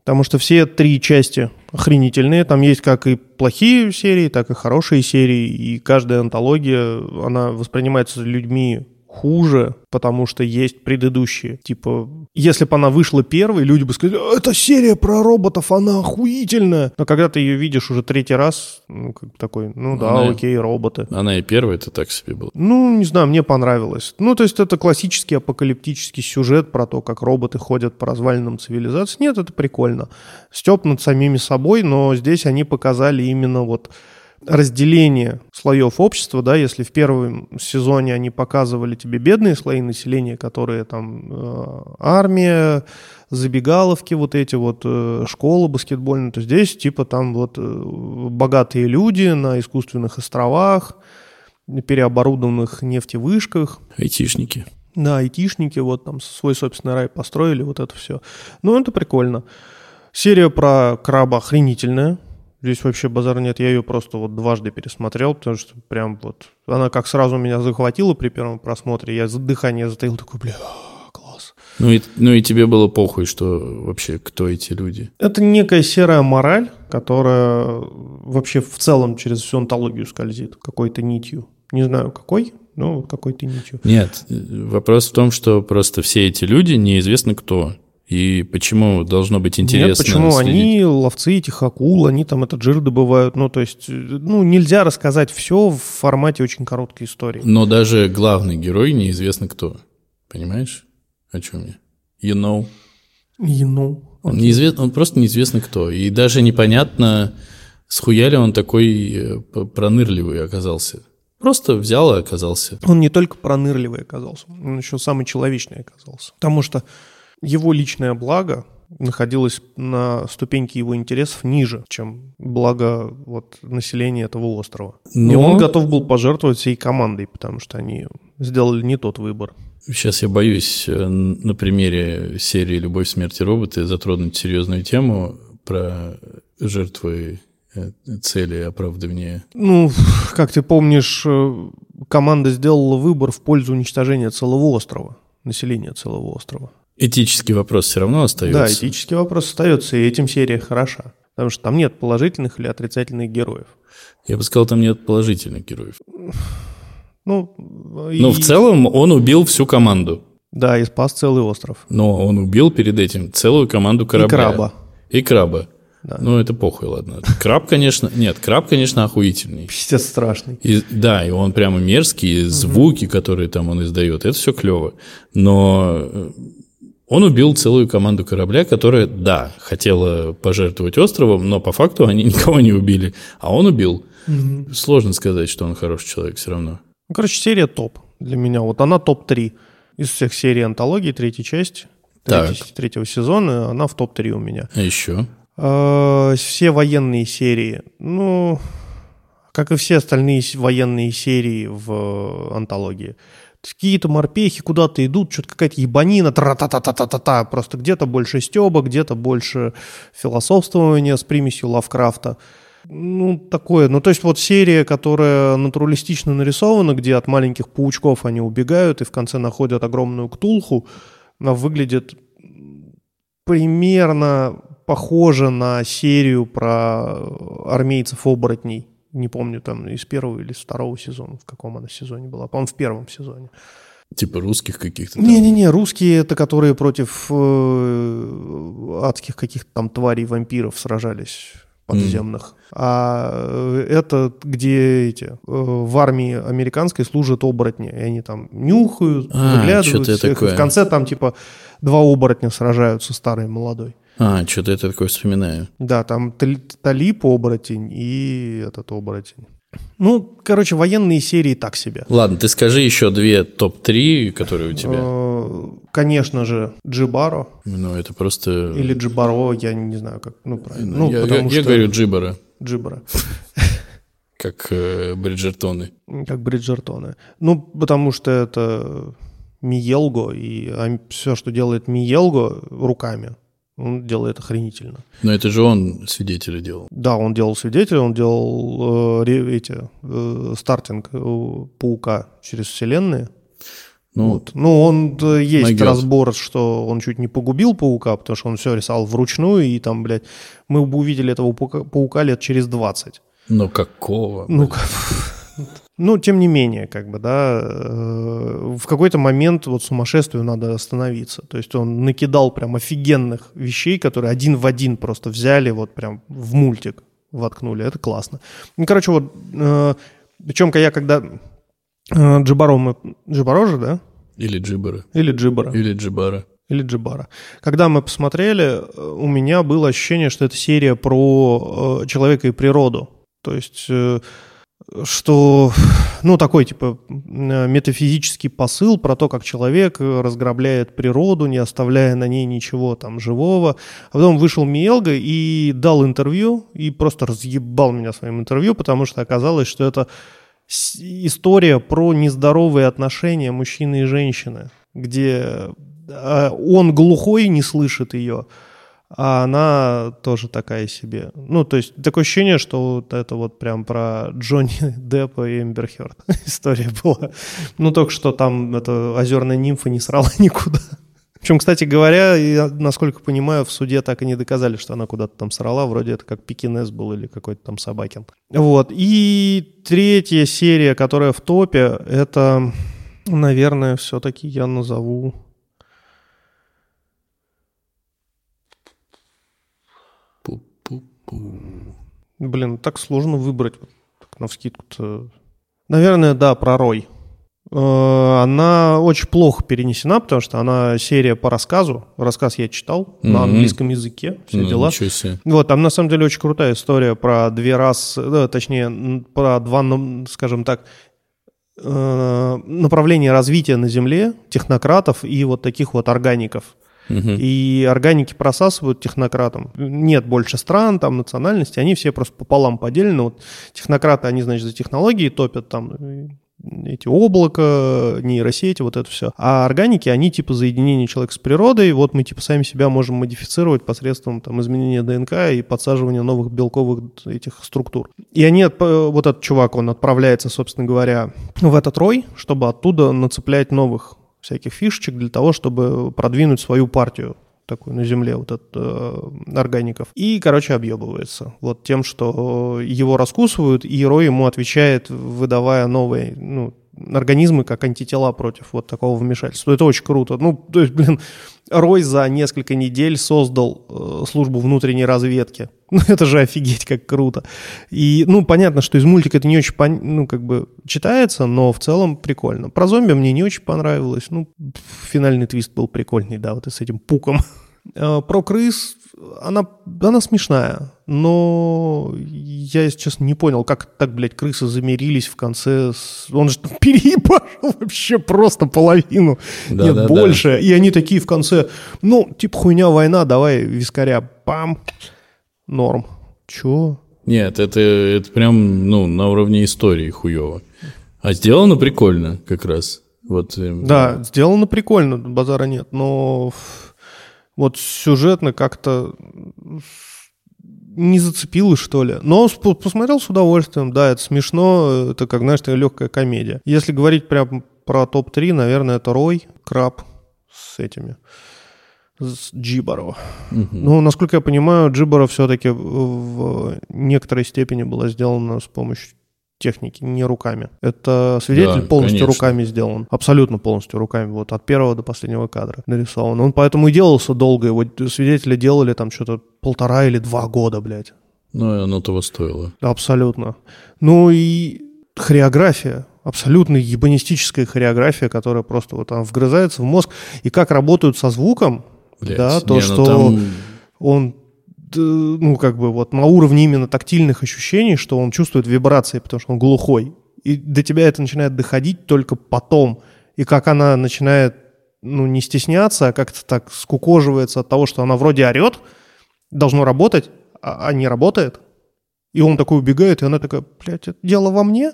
S3: потому что все три части охренительные. Там есть как и плохие серии, так и хорошие серии, и каждая антология, она воспринимается людьми хуже, потому что есть предыдущие. Типа, если бы она вышла первой, люди бы сказали, «А, это серия про роботов, она охуительная. Но когда ты ее видишь уже третий раз, ну, как бы такой, ну да,
S4: Она-
S3: окей, роботы.
S4: Она и первая, это так себе было.
S3: Ну, не знаю, мне понравилось. Ну, то есть это классический апокалиптический сюжет про то, как роботы ходят по развалинам цивилизации. Нет, это прикольно. Степ над самими собой, но здесь они показали именно вот разделение слоев общества, да, если в первом сезоне они показывали тебе бедные слои населения, которые там э, армия, забегаловки вот эти вот, э, школа баскетбольная, то здесь типа там вот э, богатые люди на искусственных островах, переоборудованных нефтевышках,
S4: Айтишники.
S3: да, айтишники вот там свой собственный рай построили, вот это все. Ну, это прикольно. Серия про краба охренительная. Здесь вообще базар нет. Я ее просто вот дважды пересмотрел, потому что прям вот... Она как сразу меня захватила при первом просмотре. Я дыхание затаил, такой, бля, класс.
S4: Ну и, ну и тебе было похуй, что вообще кто эти люди.
S3: Это некая серая мораль, которая вообще в целом через всю антологию скользит какой-то нитью. Не знаю, какой, но какой-то нитью.
S4: Нет, вопрос в том, что просто все эти люди неизвестно кто. И почему должно быть интересно
S3: Нет, почему
S4: следить?
S3: они ловцы этих акул, они там этот жир добывают. Ну, то есть, ну, нельзя рассказать все в формате очень короткой истории.
S4: Но даже главный герой неизвестно кто. Понимаешь, о чем я? You know?
S3: И, ну,
S4: Он, неизвестно, он просто неизвестно кто. И даже непонятно, схуя ли он такой э, пронырливый оказался. Просто взял и оказался.
S3: он не только пронырливый оказался, он еще самый человечный оказался. Потому что его личное благо находилось на ступеньке его интересов ниже, чем благо вот, населения этого острова. И
S4: Но-
S3: он готов был пожертвовать всей командой, потому что они сделали не тот выбор.
S4: Сейчас я боюсь э, на примере серии «Любовь, смерть и роботы» затронуть серьезную тему про жертвы э, цели и оправдывания.
S3: Ну, как ты помнишь, э, команда сделала выбор в пользу уничтожения целого острова, населения целого острова.
S4: Этический вопрос все равно остается.
S3: Да, этический вопрос остается, и этим серия хороша. Потому что там нет положительных или отрицательных героев.
S4: Я бы сказал, там нет положительных героев.
S3: Ну,
S4: Но в целом он убил всю команду.
S3: Да, и спас целый остров.
S4: Но он убил перед этим целую команду корабля.
S3: И краба.
S4: И краба.
S3: Да.
S4: Ну, это похуй, ладно. Краб, конечно... Нет, краб, конечно, охуительный.
S3: Пиздец страшный.
S4: И, да, и он прямо мерзкий, и звуки, которые там он издает, это все клево. Но э, он убил целую команду корабля, которая, да, хотела пожертвовать островом, но по факту они никого не убили. А он убил. Сложно сказать, что он хороший человек все равно.
S3: Ну, короче, серия топ для меня. Вот она топ-3 из всех серий антологии, третьей части.
S4: Так.
S3: третьей- третьего сезона, она в топ-3 у меня.
S4: А еще?
S3: Э, Все военные серии, ну, как и все остальные военные серии в э, антологии. Какие-то морпехи куда-то идут, что-то какая-то ебанина, тра-та-та-та-та-та, просто где-то больше стеба, где-то больше философствования с примесью Лавкрафта. Ну, такое. Ну, то есть вот серия, которая натуралистично нарисована, где от маленьких паучков они убегают и в конце находят огромную ктулху, она выглядит примерно похоже на серию про армейцев-оборотней. Не помню, там из первого или из второго сезона, в каком она сезоне была. По-моему, в первом сезоне.
S4: Типа русских каких-то?
S3: Не-не-не, русские это которые против э, адских каких-то там тварей, вампиров сражались подземных. А э, это где эти э, в армии американской служат оборотни, и они там нюхают,
S4: А,
S3: выглядывают всех, и
S4: такое.
S3: в конце там типа два оборотня сражаются, старый и молодой.
S4: А, что-то я такое вспоминаю.
S3: Да, там Тал- Талип оборотень и этот оборотень. Ну, короче, военные серии так себе.
S4: Ладно, ты скажи еще две топ-3, которые у тебя.
S3: Э, Конечно же, Джибаро
S4: Ну, это просто...
S3: или Джибаро, я не знаю, как, ну, правильно. Ну,
S4: я,
S3: потому
S4: я- я
S3: что
S4: говорю Джибара,
S3: Джибаро.
S4: как э, Бриджертоны.
S3: как Бриджертоны. Ну, потому что это Миелго, и все, что делает Миелго руками, он делает охренительно.
S4: Но это же он свидетеля делал.
S3: Да, он делал свидетеля, он делал э, эти, э, стартинг э, паука через вселенные.
S4: Ну,
S3: Вот. Ну, он э, есть разбор, что он чуть не погубил паука, потому что он все рисовал вручную, и там, блядь, мы бы увидели этого паука, паука лет через 20.
S4: но какого?
S3: Ну, как- ну, тем не менее, как бы, да, э, в какой-то момент вот сумасшествию надо остановиться. То есть он накидал прям офигенных вещей, которые один в один просто взяли, вот прям в мультик воткнули. Это классно. Ну, короче, вот, причем я когда э, Джибаро мы... Джибаро же, да?
S4: Или Джибара.
S3: Или Джибара?
S4: Или Джибара.
S3: Или Джибара. Когда мы посмотрели, э, у меня было ощущение, что это серия про э, человека и природу. То есть, э, что, ну, такой, типа, метафизический посыл про то, как человек разграбляет природу, не оставляя на ней ничего там живого. А потом вышел Миелга и дал интервью, и просто разъебал меня своим интервью, потому что оказалось, что это история про нездоровые отношения мужчины и женщины, где э, он глухой не слышит ее, а она тоже такая себе. Ну, то есть такое ощущение, что вот это вот прям про Джонни Деппа и Эмбер Хёрд история была. Ну, только что там эта озерная нимфа не срала никуда. Причем, кстати говоря, я, насколько понимаю, в суде так и не доказали, что она куда-то там срала. Вроде это как пекинес был или какой-то там собакин. Вот. И третья серия, которая в топе, это, наверное, все-таки я назову... Блин, так сложно выбрать так навскидку-то. Наверное, да, про Рой. Э, Она очень плохо перенесена, потому что она серия по рассказу. Рассказ я читал на
S4: Мгм.
S3: английском языке, все
S4: Ну,
S3: дела.
S4: ничего себе.
S3: Вот, там на самом деле очень крутая история про две расы, э, точнее, про два, скажем так, э, направления развития на Земле, технократов и вот таких вот органиков.
S4: Мгм.
S3: И органики просасывают технократам. Нет больше стран, там, национальностей, они все просто пополам поделены. Вот технократы, они, значит, за технологии топят там э, эти облака, нейросети, вот это все. А органики, они типа за единение человека с природой. Вот мы типа сами себя можем модифицировать посредством там изменения ДНК и подсаживания новых белковых этих структур. И они, отп- вот этот чувак, он отправляется, собственно говоря, в этот рой, чтобы оттуда нацеплять новых всяких фишечек для того, чтобы продвинуть свою партию такую на земле, вот от э, органиков. И, короче, объебывается. Вот тем, что его раскусывают, и Рой ему отвечает, выдавая новые, ну, организмы как антитела против вот такого вмешательства. Это очень круто. Ну, то есть, блин, Рой за несколько недель создал э, службу внутренней разведки. Ну, это же офигеть, как круто. И, ну, понятно, что из мультика это не очень, пон- ну, как бы читается, но в целом прикольно. Про зомби мне не очень понравилось. Ну, финальный твист был прикольный, да, вот и с этим пуком. Э, Про крыс, она, она смешная, но я, если честно, не понял, как так, блядь, крысы замирились в конце. с- Он же переебашил вообще просто половину,
S4: Да,
S3: нет,
S4: да, да.
S3: больше. И они такие в конце, ну, типа хуйня, война, давай вискаря, пам, норм. Чё?
S4: Нет, это, это прям, ну, на уровне истории хуево. А сделано прикольно как раз. Вот, э,
S3: Да, сделано прикольно, базара нет, но вот сюжетно как-то не зацепило, что ли. Но посмотрел с удовольствием, да, это смешно, это, как, знаешь, легкая комедия. Если говорить прям про топ-3, наверное, это Рой, Краб с этими, с Джибаро.
S4: мгм.
S3: Ну, насколько я понимаю, Джибаро все-таки в некоторой степени была сделана с помощью техники, не руками. Это свидетель
S4: Да,
S3: полностью
S4: конечно.
S3: руками сделан. Абсолютно полностью руками. Вот от первого до последнего кадра нарисован. Он поэтому и делался долго. Его свидетели делали там что-то полтора или два года, блядь.
S4: Ну, и оно того стоило.
S3: Абсолютно. Ну и хореография. Абсолютно ебанистическая хореография, которая просто вот там вгрызается в мозг. И как работают со звуком,
S4: Блядь,
S3: да, то,
S4: не, ну
S3: что
S4: там-
S3: он, ну, как бы вот на уровне именно тактильных ощущений, что он чувствует вибрации, потому что он глухой. И до тебя это начинает доходить только потом. И как она начинает, ну, не стесняться, а как-то так скукоживается от того, что она вроде орет, должно работать, а, а не работает. И он такой убегает, и она такая, блядь, это дело во мне?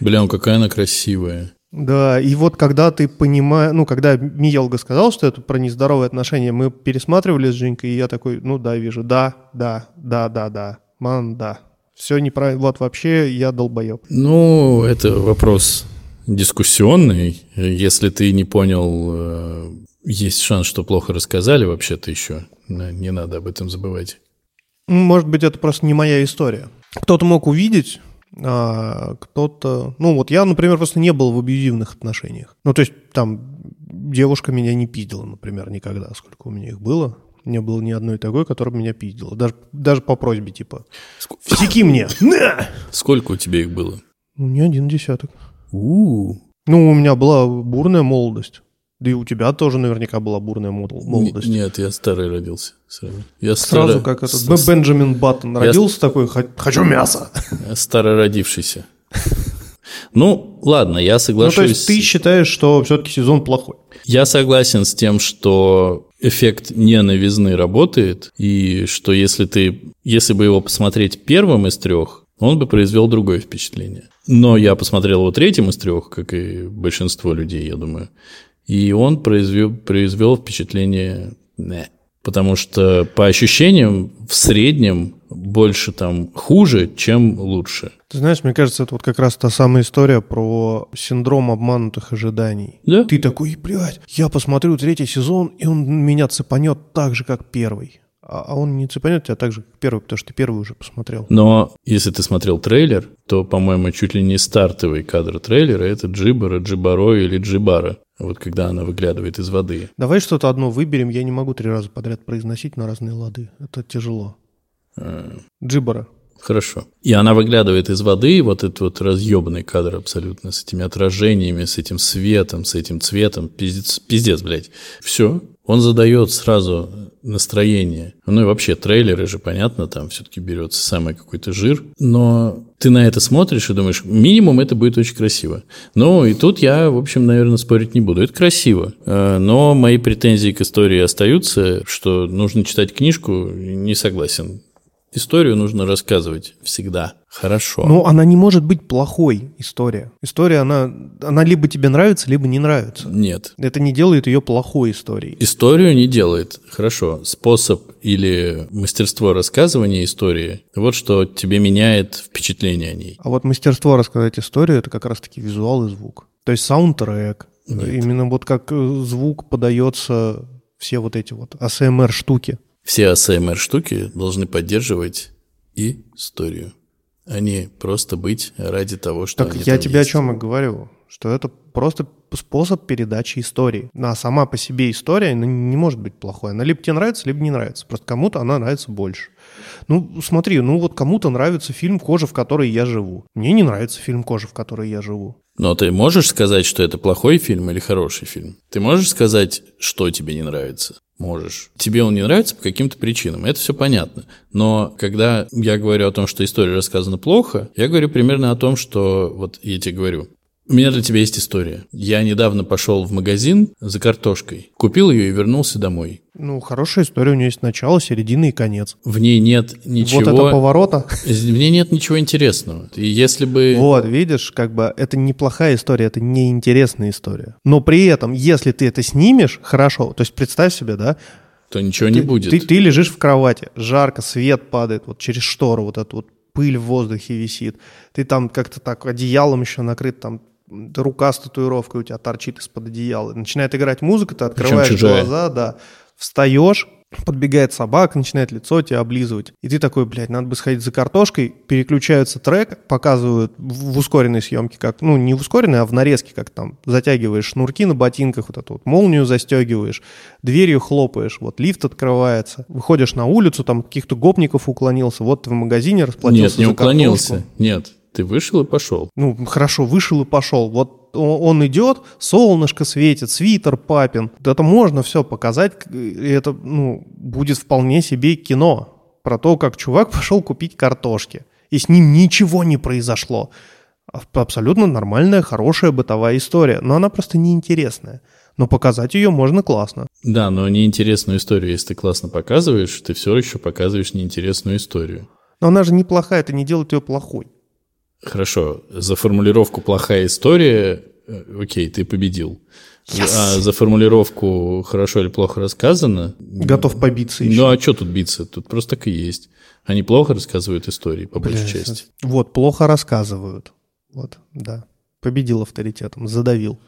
S4: Бля, ну какая она красивая.
S3: Да, и вот когда ты понимаешь, ну, когда Миелга сказал, что это про нездоровые отношения, мы пересматривали с Женькой, и я такой, ну да, вижу, да, да, да, да, да, ман, да. Все неправильно, вот вообще я долбоеб.
S4: Ну, это вопрос дискуссионный. Если ты не понял, э, есть шанс, что плохо рассказали вообще-то еще. Не надо об этом забывать.
S3: Может быть, это просто не моя история. Кто-то мог увидеть, а кто-то... Ну, вот я, например, просто не был в абьюзивных отношениях. Ну, то есть там девушка меня не пиздила, например, никогда, сколько у меня их было. Не было ни одной такой, которая меня пиздила. Даже, даже по просьбе, типа,
S4: Ск-
S3: «Всеки мне!» На!
S4: Сколько у тебя их было?
S3: Ну, не один десяток.
S4: у
S3: Ну, у меня была бурная молодость. Да и у тебя тоже наверняка была бурная мол- молодость.
S4: Нет, я старый родился сразу. Я
S3: Сразу
S4: старо-
S3: как этот
S4: с-
S3: Бенджамин Баттон родился такой, «Х- хочу мясо.
S4: я старородившийся. Ну, ладно, я
S3: Ну,
S4: соглашусь.
S3: то есть ты считаешь, что все-таки сезон плохой?
S4: Я согласен с тем, что эффект не новизны работает, и что если ты, если бы его посмотреть первым из трех, он бы произвел другое впечатление. Но я посмотрел его третьим из трех, как и большинство людей, я думаю, и он произвел, произвел впечатление не. Потому что по ощущениям в среднем больше там хуже, чем лучше.
S3: Ты знаешь, мне кажется, это вот как раз та самая история про синдром обманутых ожиданий.
S4: Да?
S3: Ты такой, блядь, я посмотрю третий сезон, и он меня цепанет так же, как первый. А а он не цепанет тебя так же, как первый, потому что ты первый уже посмотрел.
S4: Но если ты смотрел трейлер, то, по-моему, чуть ли не стартовый кадр трейлера – это Джибара, Джибаро или Джибара. Вот когда она выглядывает из воды.
S3: Давай что-то одно выберем, я не могу три раза подряд произносить на разные лады. Это тяжело.
S4: Э,
S3: Джибара.
S4: Хорошо. И она выглядывает из воды, вот этот вот разъебанный кадр абсолютно, с этими отражениями, с этим светом, с этим цветом. Пиздец, пиздец блядь. Все. Он задает сразу настроение. Ну и вообще, трейлеры же, понятно, там все-таки берется самый какой-то жир. Но ты на это смотришь и думаешь, минимум это будет очень красиво. Ну и тут я, в общем, наверное, спорить не буду. Это красиво. Э, Но мои претензии к истории остаются, что нужно читать книжку, не согласен. Историю нужно рассказывать всегда. Хорошо.
S3: Ну, она не может быть плохой, история. История, она, она либо тебе нравится, либо не нравится.
S4: Нет.
S3: Это не делает ее плохой историей.
S4: Историю не делает. Хорошо. Способ или мастерство рассказывания истории, вот что тебе меняет впечатление о ней.
S3: А вот мастерство рассказать историю это как раз-таки визуал и звук. То есть саундтрек.
S4: Нет.
S3: Именно вот как э, звук подается все вот эти вот ASMR штуки.
S4: Все ASMR штуки должны поддерживать историю, а не просто быть ради того, что
S3: Так я тебе
S4: есть.
S3: о чем и говорю, что это просто способ передачи истории. А сама по себе история она не может быть плохой. Она либо тебе нравится, либо не нравится. Просто кому-то она нравится больше. Ну, смотри, ну вот кому-то нравится фильм «Кожа, в которой я живу». Мне не нравится фильм «Кожа, в которой я живу».
S4: Но ты можешь сказать, что это плохой фильм или хороший фильм? Ты можешь сказать, что тебе не нравится? Можешь. Тебе он не нравится по каким-то причинам. Это все понятно. Но когда я говорю о том, что история рассказана плохо, я говорю примерно о том, что вот я тебе говорю. У меня для тебя есть история. Я недавно пошел в магазин за картошкой, купил ее и вернулся домой.
S3: Ну, хорошая история, у нее есть начало, середина и конец.
S4: В ней нет ничего...
S3: Вот это поворота.
S4: В ней нет ничего интересного. И если бы...
S3: Вот, видишь, как бы это неплохая история, это неинтересная история. Но при этом, если ты это снимешь, хорошо, то есть представь себе, да,
S4: то ничего не
S3: ты,
S4: будет.
S3: Ты, ты лежишь в кровати, жарко, свет падает вот через штору, вот эту вот пыль в воздухе висит. Ты там как-то так одеялом еще накрыт, там рука с татуировкой у тебя торчит из-под одеяла. Начинает играть музыка, ты открываешь глаза, да, встаешь, подбегает собака, начинает лицо тебя облизывать. И ты такой, блядь, надо бы сходить за картошкой. Переключаются трек, показывают в ускоренной съемке, как, ну, не в ускоренной, а в нарезке, как там затягиваешь шнурки на ботинках, вот эту вот молнию застегиваешь, дверью хлопаешь, вот лифт открывается, выходишь на улицу, там каких-то гопников уклонился, вот ты в магазине расплатился
S4: Нет, не уклонился,
S3: картошку.
S4: нет. Ты вышел и пошел.
S3: Ну, хорошо, вышел и пошел. Вот он идет, солнышко светит, свитер папин. Это можно все показать, и это ну, будет вполне себе кино про то, как чувак пошел купить картошки. И с ним ничего не произошло. Абсолютно нормальная, хорошая бытовая история, но она просто неинтересная. Но показать ее можно классно.
S4: Да, но неинтересную историю, если ты классно показываешь, ты все еще показываешь неинтересную историю.
S3: Но она же неплохая, это не делает ее плохой.
S4: Хорошо, за формулировку плохая история, э, окей, ты победил. Yes. А за формулировку хорошо или плохо рассказано...
S3: Готов побиться еще.
S4: Ну а что тут биться? Тут просто так и есть. Они плохо рассказывают истории, по большей части.
S3: Вот, плохо рассказывают. Вот, да. Победил авторитетом, задавил.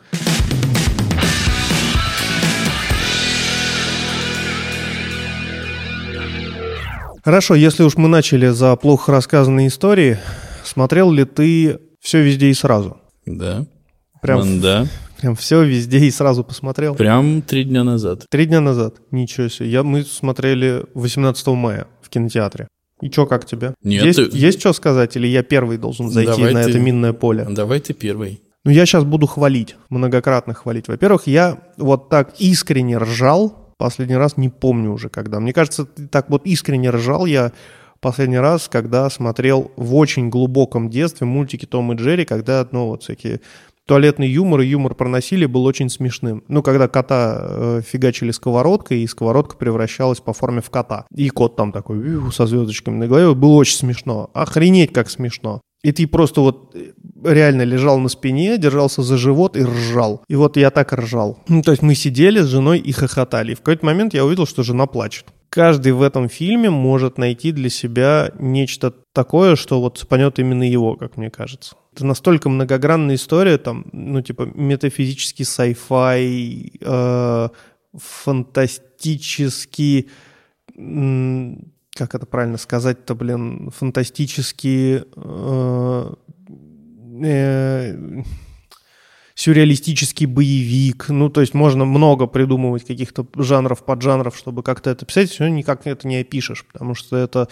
S3: Хорошо, если уж мы начали за плохо рассказанные истории, Смотрел ли ты все везде и сразу?
S4: Да.
S3: Прям,
S4: да.
S3: Прям все везде и сразу посмотрел?
S4: Прям три дня назад.
S3: Три дня назад? Ничего себе. Я, мы смотрели 18 мая в кинотеатре. И что, как тебе?
S4: Нет,
S3: есть,
S4: ты...
S3: есть что сказать, или я первый должен зайти Давай на ты... это минное поле?
S4: Давай ты первый.
S3: Ну, я сейчас буду хвалить, многократно хвалить. Во-первых, я вот так искренне ржал, последний раз не помню уже когда. Мне кажется, так вот искренне ржал я последний раз, когда смотрел в очень глубоком детстве мультики Том и Джерри, когда, ну, вот всякие туалетный юмор и юмор про насилие был очень смешным. Ну, когда кота э, фигачили сковородкой, и сковородка превращалась по форме в кота. И кот там такой со звездочками на голове. Было очень смешно. Охренеть, как смешно. И ты просто вот э, реально лежал на спине, держался за живот и ржал. И вот я так ржал. Ну, то есть мы сидели с женой и хохотали. И в какой-то момент я увидел, что жена плачет каждый в этом фильме может найти для себя нечто такое, что вот цепанет именно его, как мне кажется. Это настолько многогранная история, там, ну, типа, метафизический sci-fi, э, фантастический, как это правильно сказать-то, блин, фантастический... Э, э, сюрреалистический боевик. Ну, то есть можно много придумывать каких-то жанров, поджанров, чтобы как-то это писать, все никак это не опишешь, потому что это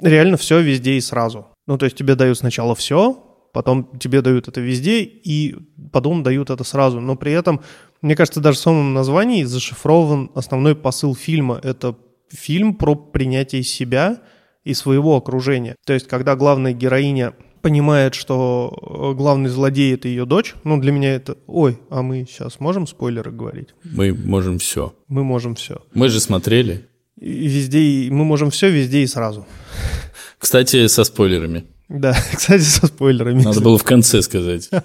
S3: реально все везде и сразу. Ну, то есть тебе дают сначала все, потом тебе дают это везде, и потом дают это сразу. Но при этом, мне кажется, даже в самом названии зашифрован основной посыл фильма. Это фильм про принятие себя и своего окружения. То есть, когда главная героиня понимает, что э, главный злодей это ее дочь. Ну, для меня это... Ой, а мы сейчас можем спойлеры говорить?
S4: Мы можем все.
S3: Мы можем все.
S4: Мы же смотрели.
S3: И везде, мы можем все везде и сразу.
S4: Кстати, со спойлерами.
S3: Да, кстати, со спойлерами.
S4: Надо было в конце сказать.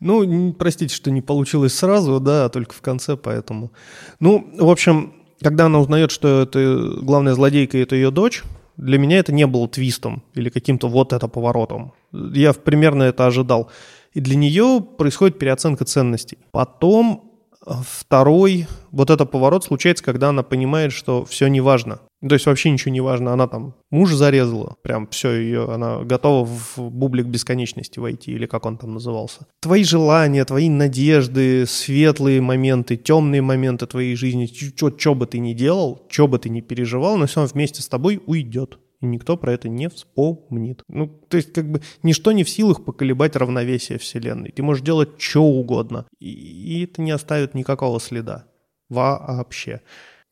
S3: Ну, простите, что не получилось сразу, да, а только в конце, поэтому. Ну, в общем, когда она узнает, что это главная злодейка, это ее дочь, для меня это не было твистом или каким-то вот это поворотом. Я примерно это ожидал. И для нее происходит переоценка ценностей. Потом второй, вот этот поворот случается, когда она понимает, что все не важно. То есть вообще ничего не важно. Она там мужа зарезала, прям все, ее, она готова в бублик бесконечности войти, или как он там назывался. Твои желания, твои надежды, светлые моменты, темные моменты твоей жизни, что бы ты ни делал, что бы ты ни переживал, но все вместе с тобой уйдет и никто про это не вспомнит. Ну, то есть, как бы, ничто не в силах поколебать равновесие Вселенной. Ты можешь делать что угодно, и, и это не оставит никакого следа. Вообще.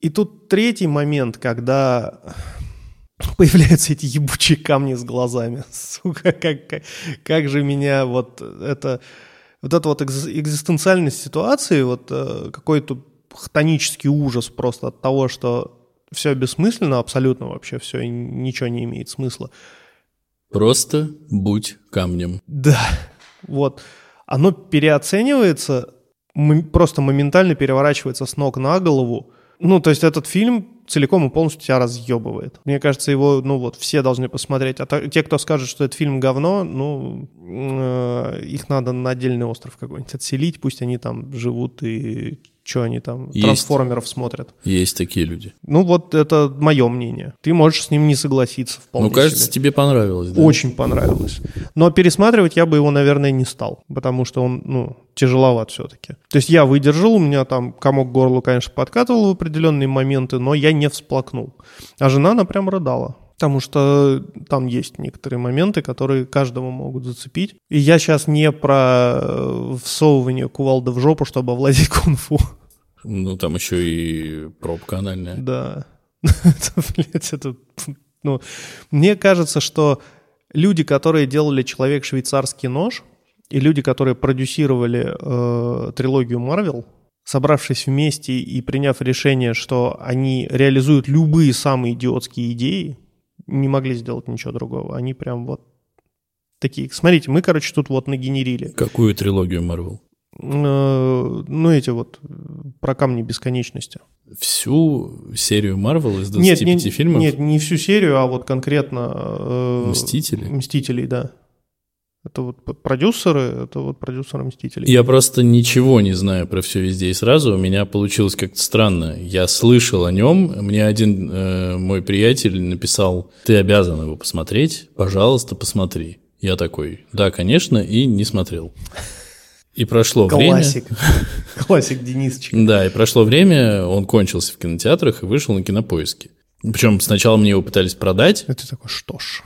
S3: И тут третий момент, когда появляются эти ебучие камни с глазами. Сука, как, как, как же меня вот это... Вот эта вот экзистенциальность ситуации, вот э, какой-то хтонический ужас просто от того, что все бессмысленно абсолютно вообще, все, ничего не имеет смысла.
S4: Просто будь камнем.
S3: Да, вот. Оно переоценивается, просто моментально переворачивается с ног на голову. Ну, то есть этот фильм целиком и полностью тебя разъебывает. Мне кажется, его, ну вот, все должны посмотреть. А те, кто скажет, что этот фильм говно, ну, э, их надо на отдельный остров какой-нибудь отселить, пусть они там живут и что они там, Есть. трансформеров смотрят.
S4: Есть такие люди.
S3: Ну вот это мое мнение. Ты можешь с ним не согласиться вполне
S4: Ну, кажется,
S3: себе.
S4: тебе понравилось,
S3: да? Очень понравилось. Но пересматривать я бы его, наверное, не стал, потому что он, ну, тяжеловат все-таки. То есть я выдержал, у меня там комок горлу, конечно, подкатывал в определенные моменты, но я не всплакнул. А жена, она прям рыдала. Потому что там есть некоторые моменты, которые каждого могут зацепить. И я сейчас не про э, всовывание кувалды в жопу, чтобы овладеть кунг-фу.
S4: Ну, там еще и пробка анальная.
S3: Да. это, блядь, это... Ну, мне кажется, что люди, которые делали «Человек-швейцарский нож», и люди, которые продюсировали э, трилогию Марвел, собравшись вместе и приняв решение, что они реализуют любые самые идиотские идеи, не могли сделать ничего другого. Они прям вот такие. Смотрите, мы, короче, тут вот нагенерили.
S4: Какую трилогию Марвел?
S3: Э, ну, эти вот про камни бесконечности.
S4: Всю серию Марвел из 25 нет,
S3: не,
S4: фильмов?
S3: Нет, не всю серию, а вот конкретно... Э,
S4: Мстители?
S3: Мстителей, да. Это вот продюсеры, это вот продюсеры Мстителей.
S4: Я просто ничего не знаю про все везде и сразу. У меня получилось как-то странно. Я слышал о нем. Мне один э, мой приятель написал, ты обязан его посмотреть, пожалуйста, посмотри. Я такой, да, конечно, и не смотрел. И прошло
S3: Классик.
S4: время...
S3: Классик Денисчик.
S4: Да, и прошло время, он кончился в кинотеатрах и вышел на кинопоиски. Причем сначала мне его пытались продать.
S3: Это такой, что ж...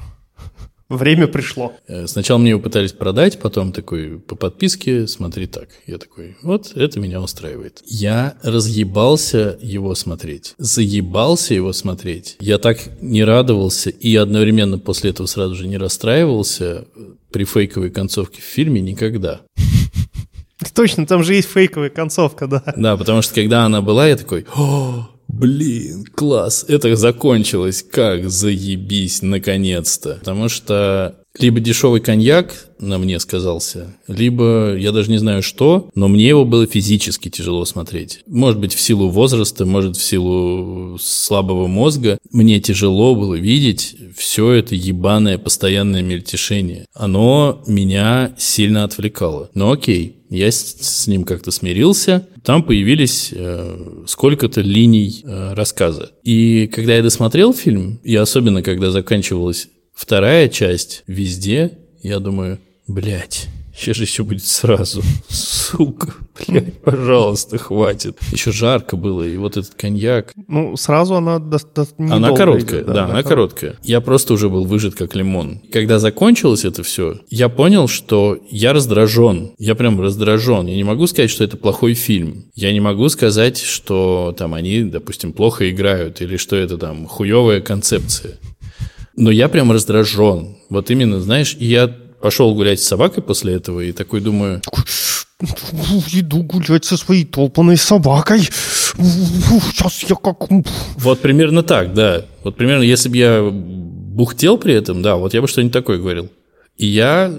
S3: Время пришло.
S4: Э, сначала мне его пытались продать, потом такой по подписке, смотри так. Я такой, вот это меня устраивает. Я разъебался его смотреть. Заебался его смотреть. Я так не радовался и одновременно после этого сразу же не расстраивался при фейковой концовке в фильме никогда.
S3: Точно, там же есть фейковая концовка, да.
S4: Да, потому что когда она была, я такой, о, Блин, класс, это закончилось, как заебись, наконец-то. Потому что либо дешевый коньяк на мне сказался, либо я даже не знаю что, но мне его было физически тяжело смотреть. Может быть, в силу возраста, может, в силу слабого мозга. Мне тяжело было видеть все это ебаное постоянное мельтешение. Оно меня сильно отвлекало. Но окей, я с, с ним как-то смирился. Там появились э, сколько-то линий э, рассказа. И когда я досмотрел фильм, и особенно когда заканчивалась Вторая часть везде, я думаю, блядь, сейчас же все будет сразу. Сука, блядь, пожалуйста, хватит. Еще жарко было, и вот этот коньяк.
S3: Ну, сразу она до, до,
S4: Она короткая, идет, да, да, она короткая. Я просто уже был выжат как лимон. Когда закончилось это все, я понял, что я раздражен. Я прям раздражен. Я не могу сказать, что это плохой фильм. Я не могу сказать, что там они, допустим, плохо играют, или что это там хуевая концепция. Но я прям раздражен. Вот именно, знаешь, я пошел гулять с собакой после этого и такой думаю...
S3: Иду гулять со своей толпанной собакой. Сейчас я как...
S4: Вот примерно так, да. Вот примерно, если бы я бухтел при этом, да, вот я бы что-нибудь такое говорил. И я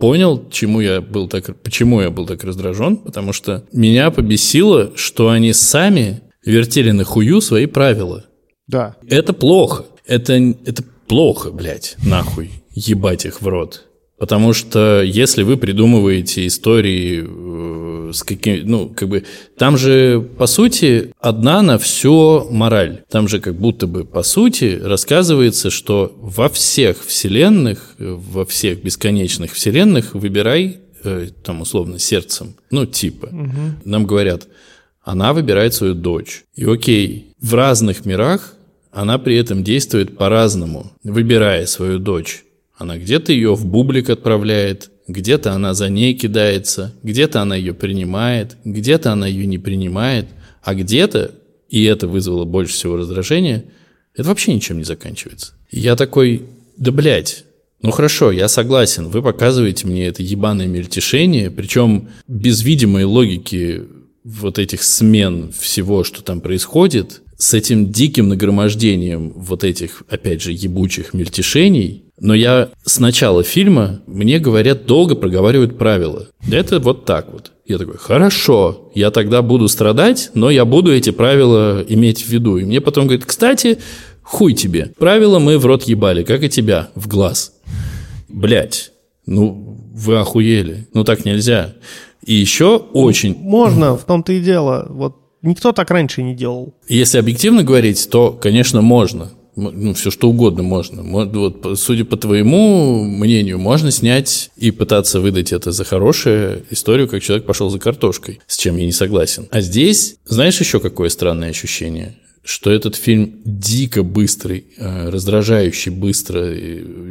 S4: понял, чему я был так, почему я был так раздражен, потому что меня побесило, что они сами вертели на хую свои правила.
S3: Да.
S4: Это плохо это, это плохо, блядь, нахуй, ебать их в рот. Потому что если вы придумываете истории э, с каким, ну, как бы, там же, по сути, одна на все мораль. Там же как будто бы, по сути, рассказывается, что во всех вселенных, во всех бесконечных вселенных выбирай, э, там, условно, сердцем. Ну, типа. Угу. Нам говорят, она выбирает свою дочь. И окей, в разных мирах она при этом действует по-разному, выбирая свою дочь. Она где-то ее в бублик отправляет, где-то она за ней кидается, где-то она ее принимает, где-то она ее не принимает, а где-то, и это вызвало больше всего раздражения, это вообще ничем не заканчивается. Я такой, да блядь, ну хорошо, я согласен, вы показываете мне это ебаное мельтешение, причем без видимой логики вот этих смен всего, что там происходит, с этим диким нагромождением вот этих, опять же, ебучих мельтешений, но я с начала фильма, мне говорят, долго проговаривают правила. Это вот так вот. Я такой, хорошо, я тогда буду страдать, но я буду эти правила иметь в виду. И мне потом говорят, кстати, хуй тебе. Правила мы в рот ебали, как и тебя, в глаз. Блять, ну вы охуели. Ну так нельзя. И еще очень...
S3: Можно, в том-то и дело. Вот никто так раньше не делал.
S4: Если объективно говорить, то, конечно, можно. Ну, все что угодно можно. Вот, судя по твоему мнению, можно снять и пытаться выдать это за хорошую историю, как человек пошел за картошкой, с чем я не согласен. А здесь, знаешь еще какое странное ощущение? Что этот фильм дико быстрый, э, раздражающий, быстро,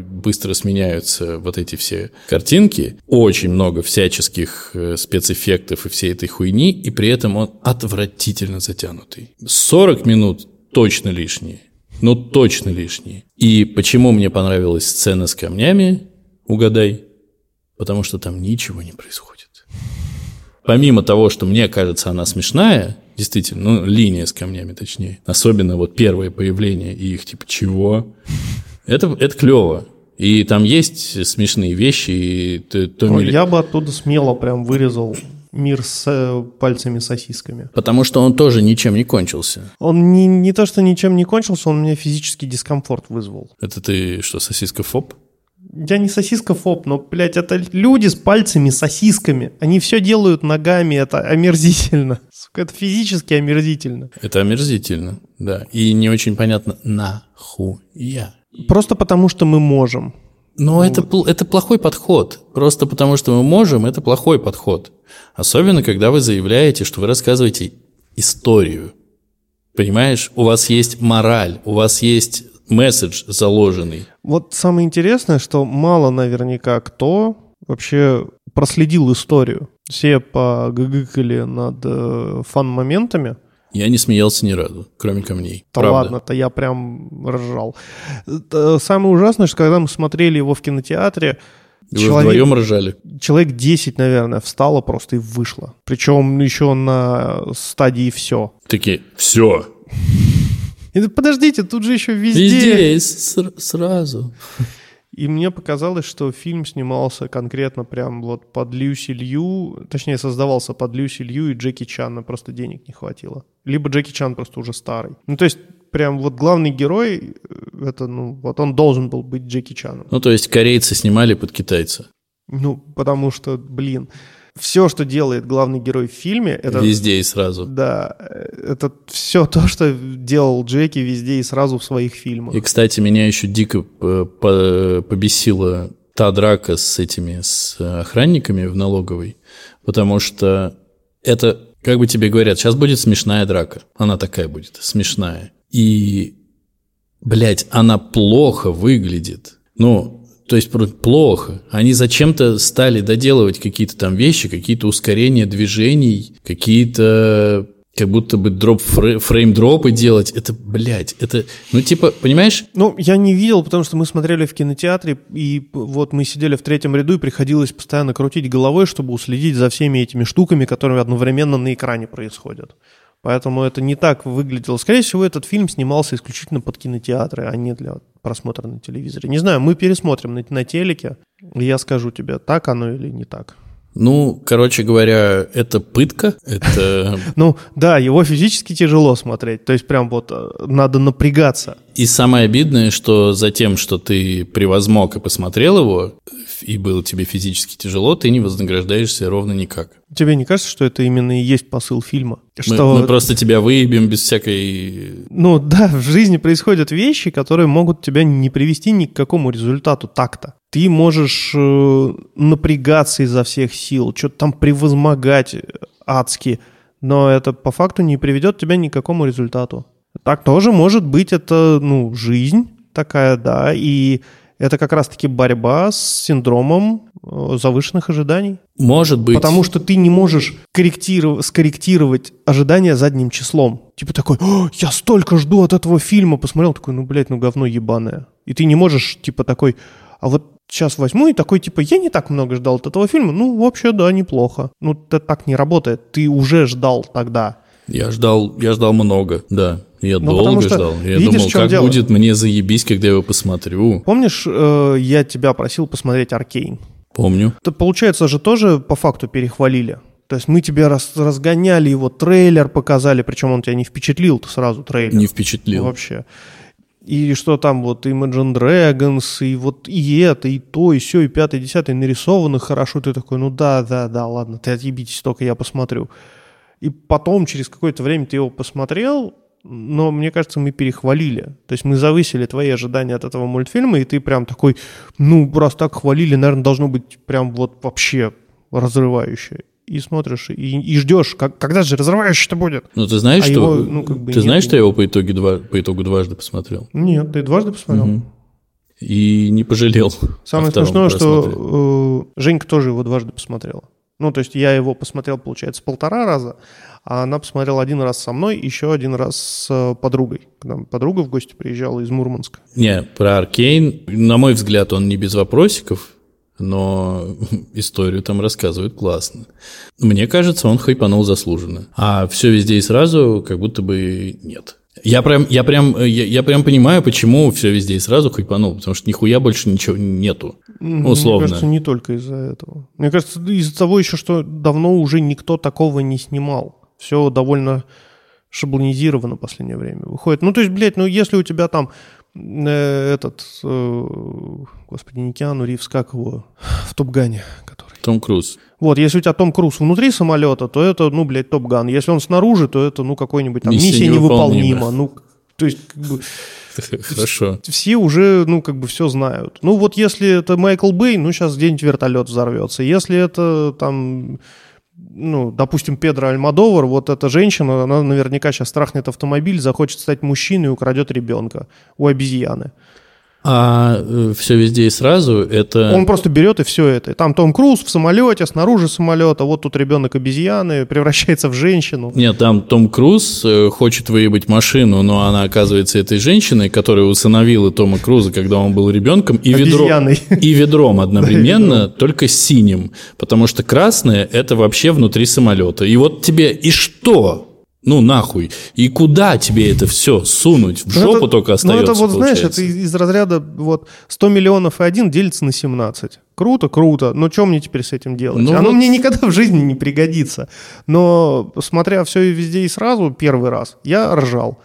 S4: быстро сменяются вот эти все картинки, очень много всяческих э, спецэффектов и всей этой хуйни, и при этом он отвратительно затянутый. 40 минут точно лишние. Ну, точно лишние. И почему мне понравилась сцена с камнями, угадай, потому что там ничего не происходит. Помимо того, что мне кажется она смешная, действительно, ну, линия с камнями точнее. Особенно вот первое появление и их типа чего. Это, это клево. И там есть смешные вещи. И то, то
S3: ну, Я бы оттуда смело прям вырезал мир с э, пальцами-сосисками.
S4: Потому что он тоже ничем не кончился.
S3: Он не, не то, что ничем не кончился, он мне физический дискомфорт вызвал.
S4: Это ты что, сосиска-фоб?
S3: Я не сосиска-фоб, но, блядь, это люди с пальцами, сосисками. Они все делают ногами, это омерзительно. Сука, это физически омерзительно.
S4: Это омерзительно, да. И не очень понятно, нахуя.
S3: Просто потому, что мы можем.
S4: Но вот. это, это плохой подход. Просто потому, что мы можем, это плохой подход. Особенно, когда вы заявляете, что вы рассказываете историю. Понимаешь, у вас есть мораль, у вас есть месседж заложенный.
S3: Вот самое интересное, что мало наверняка кто вообще проследил историю. Все погыгыкали над э, фан-моментами.
S4: Я не смеялся ни разу, кроме камней.
S3: Да Правда. ладно-то, я прям ржал. Самое ужасное, что когда мы смотрели его в кинотеатре,
S4: вы человек, вдвоем ржали?
S3: Человек 10, наверное, встало просто и вышло. Причем еще на стадии все.
S4: Такие, все.
S3: И, подождите, тут же еще везде...
S4: Везде, сразу.
S3: И мне показалось, что фильм снимался конкретно прям вот под Люси Лью, точнее, создавался под Люси Лью и Джеки Чана, просто денег не хватило. Либо Джеки Чан просто уже старый. Ну, то есть, прям вот главный герой, э, это, ну, вот он должен был быть Джеки Чаном.
S4: Ну, то есть, корейцы снимали под китайца.
S3: Ну, потому что, блин, все, что делает главный герой в фильме, это...
S4: Везде и сразу.
S3: Да, это все то, что делал Джеки везде и сразу в своих фильмах.
S4: И, кстати, меня еще дико побесила та драка с этими, с охранниками в налоговой, потому что это, как бы тебе говорят, сейчас будет смешная драка. Она такая будет, смешная. И, блядь, она плохо выглядит. Ну, то есть плохо. Они зачем-то стали доделывать какие-то там вещи, какие-то ускорения движений, какие-то как будто бы дроп фрейм-дропы делать. Это, блядь, это, ну, типа, понимаешь?
S3: Ну, я не видел, потому что мы смотрели в кинотеатре, и вот мы сидели в третьем ряду, и приходилось постоянно крутить головой, чтобы уследить за всеми этими штуками, которые одновременно на экране происходят. Поэтому это не так выглядело. Скорее всего, этот фильм снимался исключительно под кинотеатры, а не для просмотра на телевизоре. Не знаю, мы пересмотрим на, на телеке, и я скажу тебе, так оно или не так.
S4: Ну, короче говоря, это пытка, это...
S3: Ну, да, его физически тяжело смотреть, то есть прям вот э, надо напрягаться.
S4: И самое обидное, что за тем, что ты превозмог и посмотрел его, и было тебе физически тяжело, ты не вознаграждаешься ровно никак.
S3: Тебе не кажется, что это именно и есть посыл фильма?
S4: Что... Мы, мы просто тебя выебем без всякой...
S3: Ну да, в жизни происходят вещи, которые могут тебя не привести ни к какому результату так-то. Ты можешь э, напрягаться изо всех сил, что-то там превозмогать адски, но это по факту не приведет тебя ни к какому результату. Так тоже может быть, это, ну, жизнь такая, да, и это как раз-таки борьба с синдромом э, завышенных ожиданий.
S4: Может быть.
S3: Потому что ты не можешь корректиров... скорректировать ожидания задним числом. Типа такой, я столько жду от этого фильма, посмотрел, такой, ну, блядь, ну, говно ебаное. И ты не можешь, типа, такой, а вот сейчас возьму и такой, типа, я не так много ждал от этого фильма. Ну, вообще, да, неплохо. Ну, это так не работает. Ты уже ждал тогда.
S4: Я ждал, я ждал много, да. Я
S3: Ну,
S4: долго
S3: что,
S4: ждал. Я
S3: видишь,
S4: думал, как
S3: дело?
S4: будет мне заебись, когда я его посмотрю.
S3: Помнишь, э, я тебя просил посмотреть «Аркейн»?
S4: Помню.
S3: Это, получается же, тоже по факту перехвалили. То есть мы тебе раз- разгоняли его, трейлер показали, причем он тебя не впечатлил сразу, трейлер.
S4: Не впечатлил.
S3: Вообще. И что там вот Imagine Dragons, и вот и это, и то, и все, и пятое, и десятое нарисовано хорошо. Ты такой, ну да, да, да, ладно, ты отъебитесь, только я посмотрю. И потом, через какое-то время ты его посмотрел, но мне кажется, мы перехвалили. То есть мы завысили твои ожидания от этого мультфильма, и ты прям такой, ну, раз так хвалили, наверное, должно быть прям вот вообще разрывающе. И смотришь, и, и ждешь, как, когда же разрывающе-то будет?
S4: Ну, ты знаешь,
S3: А
S4: что...
S3: его, ну, как бы
S4: ты
S3: нет.
S4: знаешь, что я его по, итоге два, по итогу дважды посмотрел?
S3: Нет, ты дважды посмотрел.
S4: И не пожалел.
S3: Самое смешное, что э, Женька тоже его дважды посмотрела. Ну, то есть я его посмотрел, получается, полтора раза, а она посмотрела один раз со мной, еще один раз с э, подругой. Когда подруга в гости приезжала из Мурманска.
S4: Не, про Аркейн, на мой взгляд, он не без вопросиков, но историю там рассказывают классно. Мне кажется, он хайпанул заслуженно. А все везде и сразу как будто бы нет. Я прям, я прям, я, я прям понимаю, почему все везде и сразу хайпанул, потому что нихуя больше ничего нету. Условно.
S3: Мне кажется, не только из-за этого. Мне кажется, из-за того еще, что давно уже никто такого не снимал. Все довольно шаблонизировано в последнее время выходит. Ну, то есть, блядь, ну, если у тебя там этот, э, господи, не Киану Ривз, как его, в Топгане, который.
S4: Том Круз.
S3: Вот, если у тебя Том Круз внутри самолета, то это, ну, блядь, Топ Ган. Если он снаружи, то это, ну, какой-нибудь там
S4: Миссия
S3: миссия,
S4: невыполнима.
S3: невыполнима. Ну, то есть, как бы,
S4: Хорошо.
S3: все уже, ну, как бы все знают. Ну, вот если это Майкл Бэй, ну, сейчас где-нибудь вертолет взорвется. Если это там, ну, допустим, Педро Альмадовар, вот эта женщина, она наверняка сейчас страхнет автомобиль, захочет стать мужчиной и украдет ребенка у обезьяны.
S4: А все везде и сразу это...
S3: Он просто берет и все это. Там Том Круз в самолете, снаружи самолета, вот тут ребенок обезьяны, превращается в женщину.
S4: Нет, там Том Круз э, хочет выебать машину, но она оказывается этой женщиной, которая усыновила Тома Круза, когда он был ребенком, и, ведро,
S3: Обезьяной.
S4: и ведром одновременно, только синим. Потому что красное – это вообще внутри самолета. И вот тебе и что? Ну, нахуй. И куда тебе это все сунуть? В
S3: Ну,
S4: жопу
S3: это-
S4: только остается,
S3: Ну, это вот, знаешь,
S4: получается.
S3: это из, из разряда вот 100 миллионов и один делится на 17. Круто, круто. Но что мне теперь с этим делать?
S4: Ну
S3: Оно
S4: вот-
S3: мне никогда в жизни не пригодится. Но, смотря все и везде и сразу, первый раз, я ржал.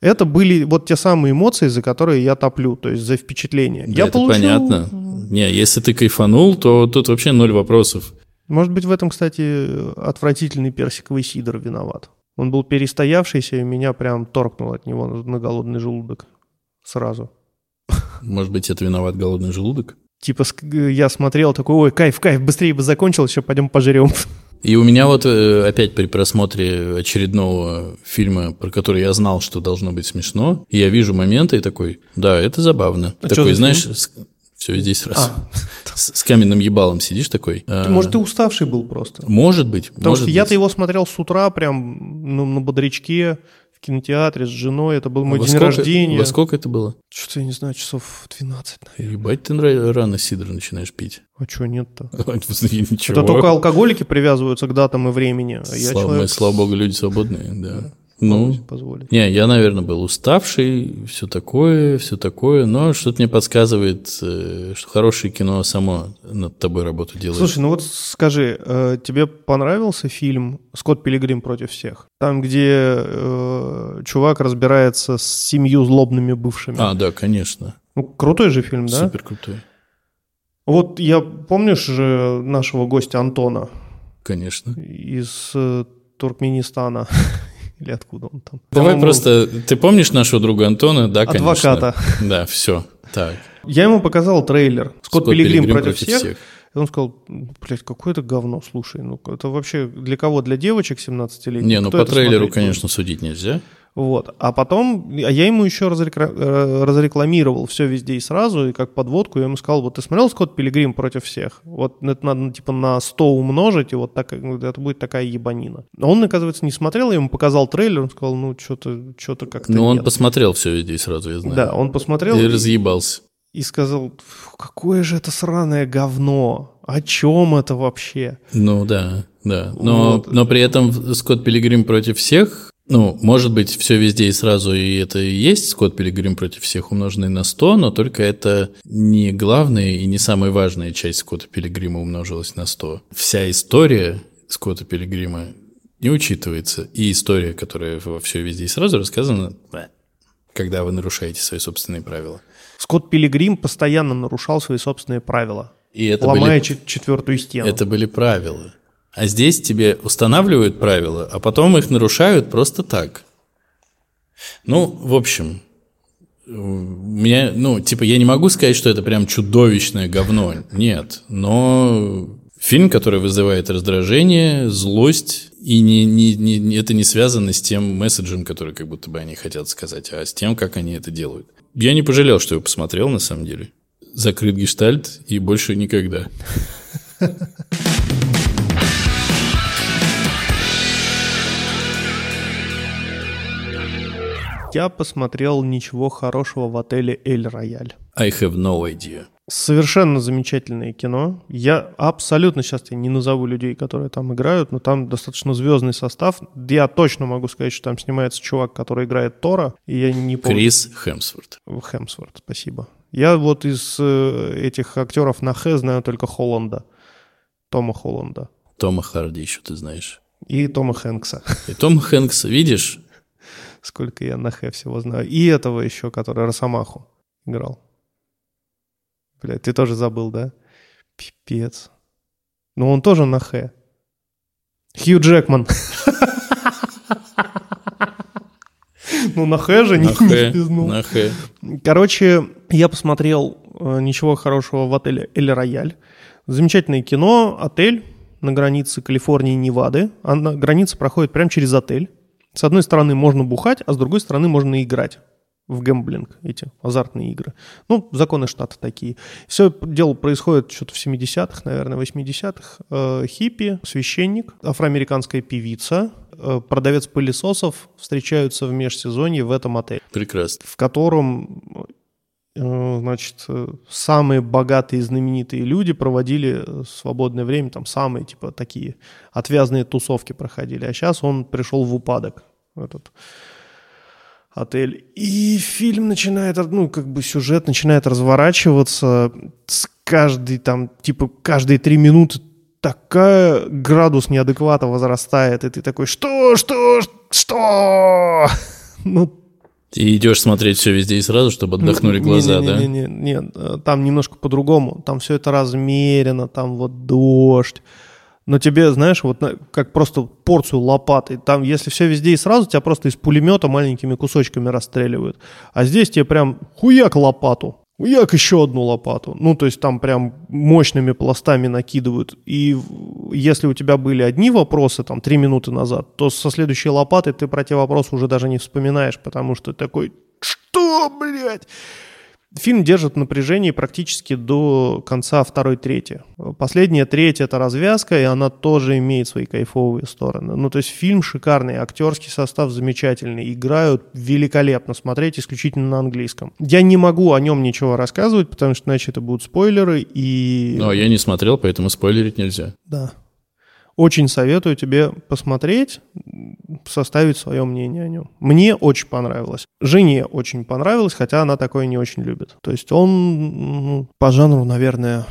S3: Это были вот те самые эмоции, за которые я топлю, то есть за впечатление.
S4: Да,
S3: я
S4: это
S3: получил-
S4: понятно. Не, если ты кайфанул, то тут вообще ноль вопросов.
S3: Может быть, в этом, кстати, отвратительный персиковый сидр виноват. Он был перестоявшийся, и меня прям торкнул от него на голодный желудок сразу.
S4: Может быть, это виноват голодный желудок?
S3: Типа ск- я смотрел такой, ой, кайф, кайф, быстрее бы закончилось, сейчас пойдем пожрем.
S4: И у меня вот э, опять при просмотре очередного фильма, про который я знал, что должно быть смешно, я вижу моменты и такой, да, это забавно.
S3: А
S4: такой, знаешь, все здесь сразу.
S3: А.
S4: С, с каменным ебалом сидишь такой. а,
S3: Может, ты уставший был просто.
S4: Может быть.
S3: Потому
S4: может
S3: что я-то его смотрел с утра прям ну, на бодрячке в кинотеатре с женой. Это был мой
S4: Во
S3: день
S4: сколько-
S3: рождения.
S4: Во сколько это было?
S3: Что-то я не знаю, часов 12, наверное.
S4: Ебать, ты рано сидр начинаешь пить.
S3: А что нет-то?
S4: Ничего.
S3: Это только алкоголики привязываются к датам и времени. А я
S4: Слава,
S3: человек
S4: слава богу, люди свободные, да. Ну,
S3: позволить.
S4: Не, я, наверное, был уставший, все такое, все такое, но что-то мне подсказывает, э, что хорошее кино само над тобой работу делает.
S3: Слушай, ну вот скажи, э, тебе понравился фильм «Скотт Пилигрим против всех»? Там, где э, чувак разбирается с семью злобными бывшими.
S4: А, да, конечно.
S3: Ну, крутой же фильм, да?
S4: Супер крутой.
S3: Вот я, помнишь же нашего гостя Антона
S4: Конечно.
S3: из э, Туркменистана? Или откуда он там?
S4: Давай
S3: По-моему,
S4: просто... Ты помнишь нашего друга Антона? Да, конечно.
S3: Адвоката.
S4: Да, все. Так.
S3: Я ему показал трейлер «Скотт,
S4: Скотт
S3: Пилигрим,
S4: Пилигрим
S3: против, всех». И он сказал, блядь, какое это говно, слушай. Ну, это вообще для кого? Для девочек 17-летних?
S4: Не, ну
S3: Кто
S4: по трейлеру,
S3: смотреть
S4: конечно, судить нельзя.
S3: Вот. А потом, а я ему еще э, разрекламировал все везде и сразу, и как подводку я ему сказал, вот ты смотрел «Скотт Пилигрим против всех»? Вот это надо, типа, на 100 умножить, и вот так, ну, это будет такая ебанина. А Он, оказывается, не смотрел, я ему показал трейлер, он сказал, ну, что-то что как-то
S4: Ну, он
S3: нет.
S4: посмотрел все везде и сразу, я знаю.
S3: Да, он посмотрел,
S4: И
S3: и,
S4: разъебался.
S3: и сказал, «Фу, какое же это сраное говно, о чем это вообще?
S4: Ну да, да. Но,
S3: Вот.
S4: но при этом Скотт Пилигрим против всех, ну, может быть, все везде и сразу, и это и есть Скотт Пилигрим против всех умноженный на 100, но только это не главная и не самая важная часть Скотта Пилигрима умножилась на 100. Вся история Скотта Пилигрима не учитывается. И история, которая во все везде и сразу рассказана, когда вы нарушаете свои собственные правила.
S3: Скотт Пилигрим постоянно нарушал свои собственные правила,
S4: И это
S3: ломая
S4: были,
S3: чет- четвертую стену.
S4: это были правила. А здесь тебе устанавливают правила, а потом их нарушают просто так. Ну, в общем, меня, ну, типа, я не могу сказать, что это прям чудовищное говно. Нет. Но фильм, который вызывает раздражение, злость, и не, не, не- это не связано с тем месседжем, который как будто бы они хотят сказать, а с тем, как они это делают. Я не пожалел, что я посмотрел, на самом деле. Закрыт гештальт и больше никогда.
S3: Я посмотрел «Ничего хорошего» в отеле «Эль Рояль».
S4: I have no idea.
S3: Совершенно замечательное кино. Я абсолютно сейчас я не назову людей, которые там играют, но там достаточно звездный состав. Я точно могу сказать, что там снимается чувак, который играет Тора, и я не помню.
S4: Крис Хемсворт.
S3: Хемсворт, спасибо. Я вот из э, этих актеров на Х знаю только Холланда, Тома Холланда
S4: Тома Харди еще ты знаешь.
S3: и Тома Хэнкса.
S4: И Том Хэнкс, видишь,
S3: Сколько я на Х всего знаю. И этого еще, который Росомаху играл. Блядь, ты тоже забыл, да? Пипец. Ну, он тоже на Х. Хью Джекман. Ну, на Х же не спизнул.
S4: на Х.
S3: Короче, я посмотрел э, «Ничего хорошего» в отеле «Эль Рояль». Замечательное кино, отель на границе Калифорнии и Невады. А граница проходит прямо через отель. С одной стороны можно бухать, а с другой стороны можно играть в гэмблинг, эти азартные игры. Ну, законы штата такие. Все дело происходит что-то в 70-х, наверное, 80-х. Э, хиппи, священник, афроамериканская певица, э, продавец пылесосов встречаются в межсезонье в этом отеле
S4: Прекрасно.
S3: в котором значит, э, самые богатые и знаменитые люди проводили э, свободное время, там самые, типа, такие отвязные тусовки проходили. А сейчас он пришел в упадок, этот отель. И фильм начинает, ну, как бы сюжет начинает разворачиваться с каждой, там, типа, каждые три минуты такая градус неадеквата возрастает, и ты такой, что, что, что? Ну,
S4: Ты идешь смотреть все везде и сразу, чтобы отдохнули
S3: не-
S4: глаза,
S3: не,
S4: да?
S3: Не, не, не, не, там немножко по-другому. Там все это размерено, там вот дождь. Но тебе, знаешь, вот как просто порцию лопаты. Там, если все везде и сразу, тебя просто из пулемета маленькими кусочками расстреливают. А здесь тебе прям хуяк лопату. Хуяк еще одну лопату. Ну, то есть там прям мощными пластами накидывают. И если у тебя были одни вопросы там три минуты назад, то со следующей лопатой ты про те вопросы уже даже не вспоминаешь, потому что такой, что, блядь? Фильм держит напряжение практически до конца второй трети. Последняя треть — это развязка, и она тоже имеет свои кайфовые стороны. Ну, то есть фильм шикарный, актерский состав замечательный, играют великолепно, смотреть исключительно на английском. Я не могу о нем ничего рассказывать, потому что иначе это будут спойлеры, и...
S4: Ну, а я не смотрел, поэтому спойлерить нельзя.
S3: Да. Очень советую тебе посмотреть, составить свое мнение о нем. Мне очень понравилось. Жене очень понравилось, хотя она такое не очень любит. То есть он ну, по жанру, наверное,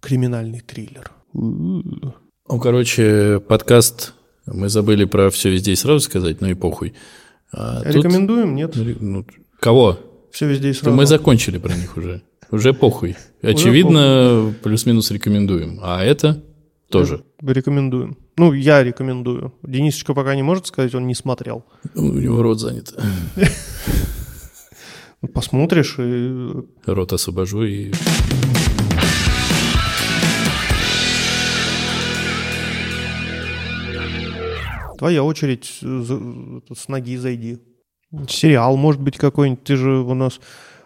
S3: криминальный триллер.
S4: Ну, короче, подкаст мы забыли про все везде и сразу сказать, ну и похуй. А тут-
S3: Рекомендуем? Нет?
S4: Ну, кого?
S3: Все везде и сразу.
S4: мы закончили про них уже. Уже похуй. Очевидно, плюс-минус рекомендуем. А это тоже.
S3: Рекомендуем. Ну, я рекомендую. Денисочка пока не может сказать, он не смотрел.
S4: У него рот занят.
S3: Ну, Посмотришь и
S4: Рот освобожу и...
S3: Твоя очередь э, с ноги зайди. Сериал, может быть, какой-нибудь. Ты же у нас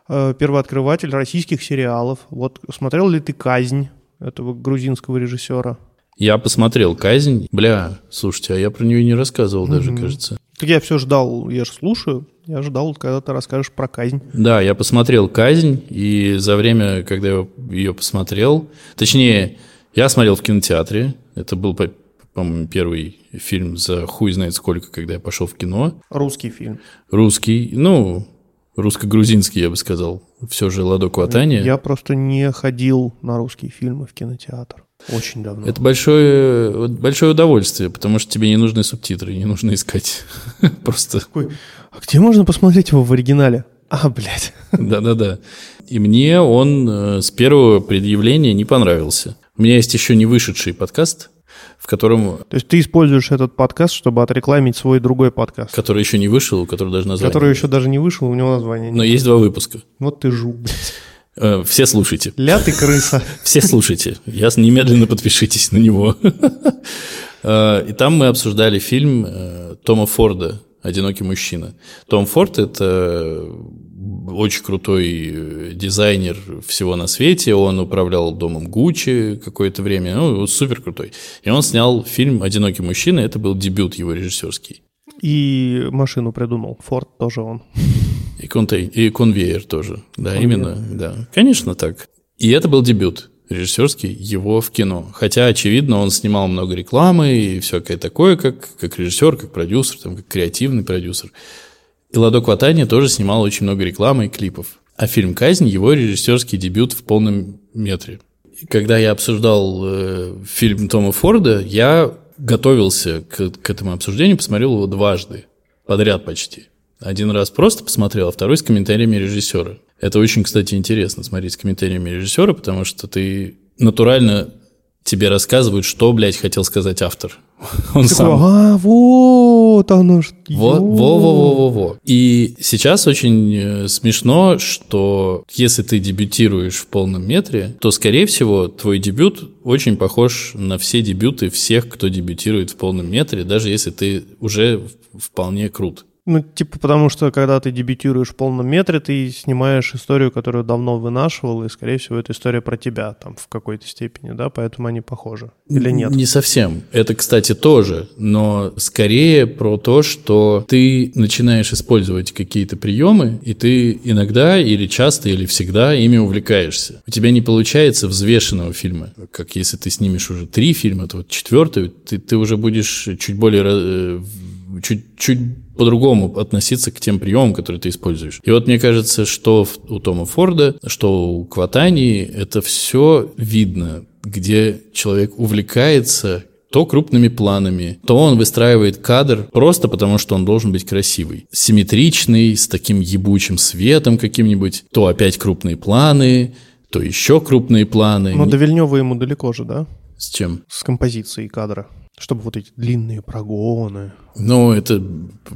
S3: э, первооткрыватель российских сериалов. Вот смотрел ли ты «Казнь» этого грузинского режиссера?
S4: Я посмотрел «Казнь». Бля, слушайте, а я про нее не рассказывал даже, кажется.
S3: Так я все ждал, я же слушаю. Я ждал, когда ты расскажешь про казнь.
S4: Да, я посмотрел «Казнь», и за время, когда я ее посмотрел, точнее, я смотрел в кинотеатре, это был, по- по-моему, первый фильм за хуй знает сколько, когда я пошел в кино.
S3: Русский фильм.
S4: Русский, ну, русско-грузинский, я бы сказал. Все же «Ладо Кватания».
S3: Я просто не ходил на русские фильмы в кинотеатр. Очень давно.
S4: Это большое, большое удовольствие, потому что тебе не нужны субтитры, не нужно искать. Просто
S3: Такой, а где можно посмотреть его в оригинале? А, блядь.
S4: Да-да-да. И мне он э, с первого предъявления не понравился. У меня есть еще не вышедший подкаст, в котором,
S3: То есть ты используешь этот подкаст, чтобы отрекламить свой другой подкаст,
S4: который еще не вышел, у которого даже название.
S3: который еще даже не вышел, у него названия нет.
S4: Но есть два выпуска.
S3: Вот ты жук, блядь.
S4: Э, Все слушайте.
S3: Ля ты крыса.
S4: Все слушайте. Я немедленно подпишитесь на него. Э, И там мы обсуждали фильм э, Тома Форда «Одинокий мужчина». Том Форд – это очень крутой дизайнер всего на свете. Он управлял домом Гуччи какое-то время. Ну, супер крутой. И он снял фильм «Одинокий мужчина». Это был дебют его режиссерский.
S3: И машину придумал. Форд тоже он.
S4: И, контей, и конвейер тоже. Да, именно, да. Конечно, так. И это был дебют режиссерский его в кино. Хотя, очевидно, он снимал много рекламы и всякое такое, как, как режиссер, как продюсер, там, как креативный продюсер. И Ладо Кватани тоже снимал очень много рекламы и клипов. А фильм «Казнь» – его режиссерский дебют в полном метре. Когда я обсуждал э, фильм Тома Форда, я готовился к, к этому обсуждению, посмотрел его дважды, подряд почти. Один раз просто посмотрел, а второй с комментариями режиссера. Это очень, кстати, интересно смотреть с комментариями режиссера, потому что ты натурально тебе рассказывают, что, блядь, хотел сказать автор. Он
S3: Такой,
S4: сам.
S3: а, вот оно что.
S4: Во, во, во, во, во, во. И сейчас очень э, смешно, что если ты дебютируешь в полном метре, то, скорее всего, твой дебют очень похож на все дебюты всех, кто дебютирует в полном метре, даже если ты уже вполне крут.
S3: Ну, типа, потому что, когда ты дебютируешь в полном метре, ты снимаешь историю, которую давно вынашивал, и, скорее всего, это история про тебя там в какой-то степени, да, поэтому они похожи. Или нет?
S4: Не совсем. Это, кстати, тоже, но скорее про то, что ты начинаешь использовать какие-то приемы, и ты иногда или часто, или всегда ими увлекаешься. У тебя не получается взвешенного фильма. Как если ты снимешь уже три фильма, то вот четвертый, ты, ты уже будешь чуть более... Чуть, чуть по-другому относиться к тем приемам, которые ты используешь. И вот мне кажется, что у Тома Форда, что у Кватани, это все видно, где человек увлекается то крупными планами, то он выстраивает кадр просто потому, что он должен быть красивый. Симметричный, с таким ебучим светом каким-нибудь, то опять крупные планы, то еще крупные планы.
S3: Но до Вильнева ему далеко же, да?
S4: С чем?
S3: С композицией кадра. Чтобы вот эти длинные прогоны.
S4: Ну, это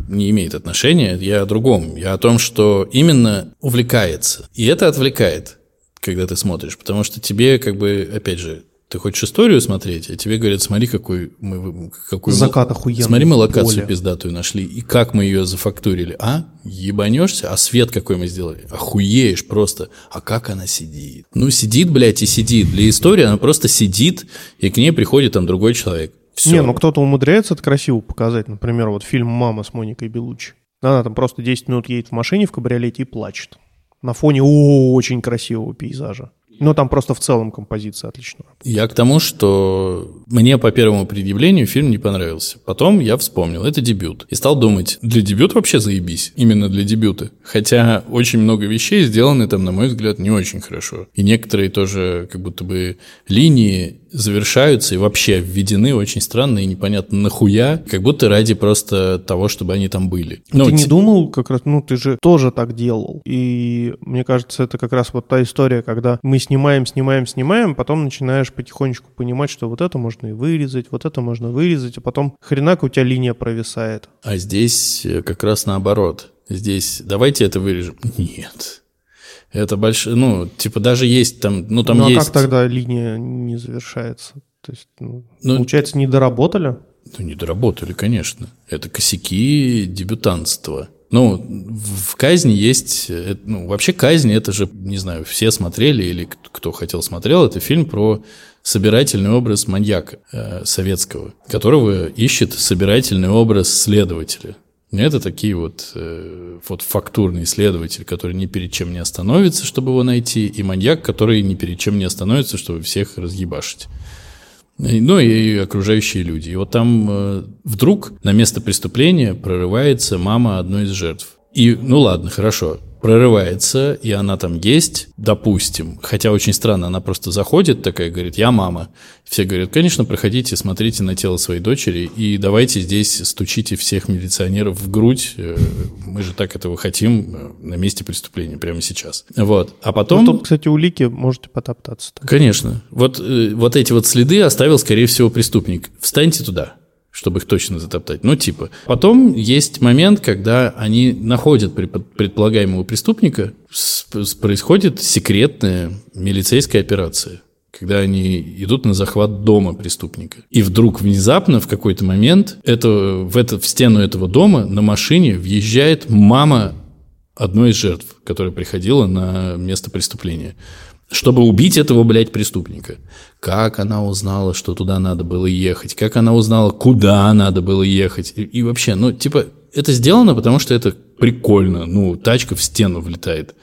S4: не имеет отношения. Я о другом. Я о том, что именно увлекается. И это отвлекает, когда ты смотришь. Потому что тебе, как бы, опять же, ты хочешь историю смотреть, а тебе говорят, смотри, какой мы... Какой
S3: Закат охуенный
S4: Смотри, мы локацию
S3: поле.
S4: пиздатую нашли. И как мы ее зафактурили. А? Ебанешься? А свет какой мы сделали? Охуеешь просто. А как она сидит? Ну, сидит, блядь, и сидит. Для истории она просто сидит, и к ней приходит там другой человек. Все.
S3: Не, ну кто-то умудряется это красиво показать. Например, вот фильм «Мама» с Моникой Белуччи. Она там просто 10 минут едет в машине в кабриолете и плачет. На фоне очень красивого пейзажа. Ну, там просто в целом композиция отличная.
S4: Я к тому, что мне по первому предъявлению фильм не понравился. Потом я вспомнил, это дебют. И стал думать, для дебюта вообще заебись. Именно для дебюта. Хотя очень много вещей сделаны там, на мой взгляд, не очень хорошо. И некоторые тоже как будто бы линии завершаются и вообще введены очень странно и непонятно нахуя, как будто ради просто того, чтобы они там были. Ну,
S3: ты не
S4: те-
S3: думал, как раз, ну, ты же тоже так делал. И мне кажется, это как раз вот та история, когда мы снимаем, снимаем, снимаем, потом начинаешь потихонечку понимать, что вот это можно и вырезать, вот это можно вырезать, а потом хренак у тебя линия провисает.
S4: А здесь э, как раз наоборот. Здесь давайте это вырежем. Нет. Это большое, ну, типа даже есть там, ну там
S3: ну, а
S4: есть...
S3: как тогда линия не завершается? То есть, ну,
S4: Ну,
S3: получается, не доработали?
S4: Ну, не доработали, конечно. Это косяки дебютантства. Ну, в казни есть... э, Ну, вообще казнь, это же, не знаю, все смотрели или кто хотел смотрел, это фильм про собирательный образ маньяка э, советского, которого ищет собирательный образ следователя. Это такие вот, э, вот фактурный исследователь, который ни перед чем не остановится, чтобы его найти, и маньяк, который ни перед чем не остановится, чтобы всех разъебашить. Ну и окружающие люди. И вот там э, вдруг на место преступления прорывается мама одной из жертв. И, ну ладно, хорошо, прорывается, и она там есть, допустим. Хотя очень странно, она просто заходит такая, говорит, я мама. Все говорят, конечно, проходите, смотрите на тело своей дочери и давайте здесь стучите всех милиционеров в грудь. Э, мы же так этого хотим э, на месте преступления прямо сейчас. Вот. А потом...
S3: Ну, тут, кстати, улики можете потоптаться.
S4: Конечно. Вот, э, вот эти вот следы оставил, скорее всего, преступник. Встаньте туда чтобы их точно затоптать. Ну, типа. Потом есть момент, когда они находят предполагаемого преступника, происходит секретная милицейская операция когда они идут на захват дома преступника. И вдруг внезапно в какой-то момент это, в, это, в стену этого дома на машине въезжает мама одной из жертв, которая приходила на место преступления чтобы убить этого, блядь, преступника. Как она узнала, что туда надо было ехать? Как она узнала, куда надо было ехать? И, и вообще, ну, типа, это сделано, потому что это прикольно. Ну, тачка в стену влетает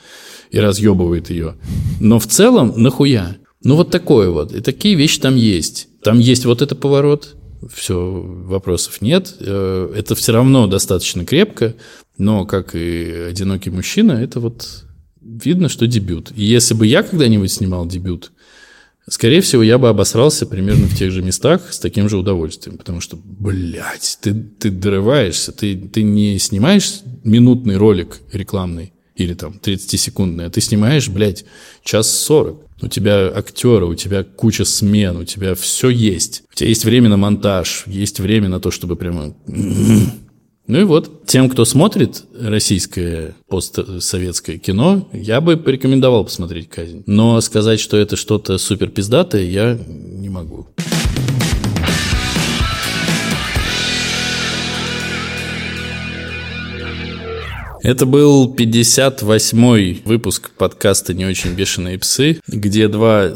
S4: и разъебывает ее. Но в целом, нахуя? Ну, вот такое вот. И такие вещи там есть. Там есть вот этот поворот, все, вопросов нет. Э, это все равно достаточно крепко, но, как и одинокий мужчина, это вот видно, что дебют. И если бы я когда-нибудь снимал дебют, скорее всего, я бы обосрался примерно в тех же местах с таким же удовольствием. Потому что, блядь, ты, ты дорываешься, ты, ты не снимаешь минутный ролик рекламный или там 30-секундный, а ты снимаешь, блядь, час сорок. У тебя актеры, у тебя куча смен, у тебя все есть. У тебя есть время на монтаж, есть время на то, чтобы прямо ну и вот, тем, кто смотрит российское постсоветское кино, я бы порекомендовал посмотреть «Казнь». Но сказать, что это что-то супер пиздатое, я не могу. Это был 58-й выпуск подкаста «Не очень бешеные псы», где два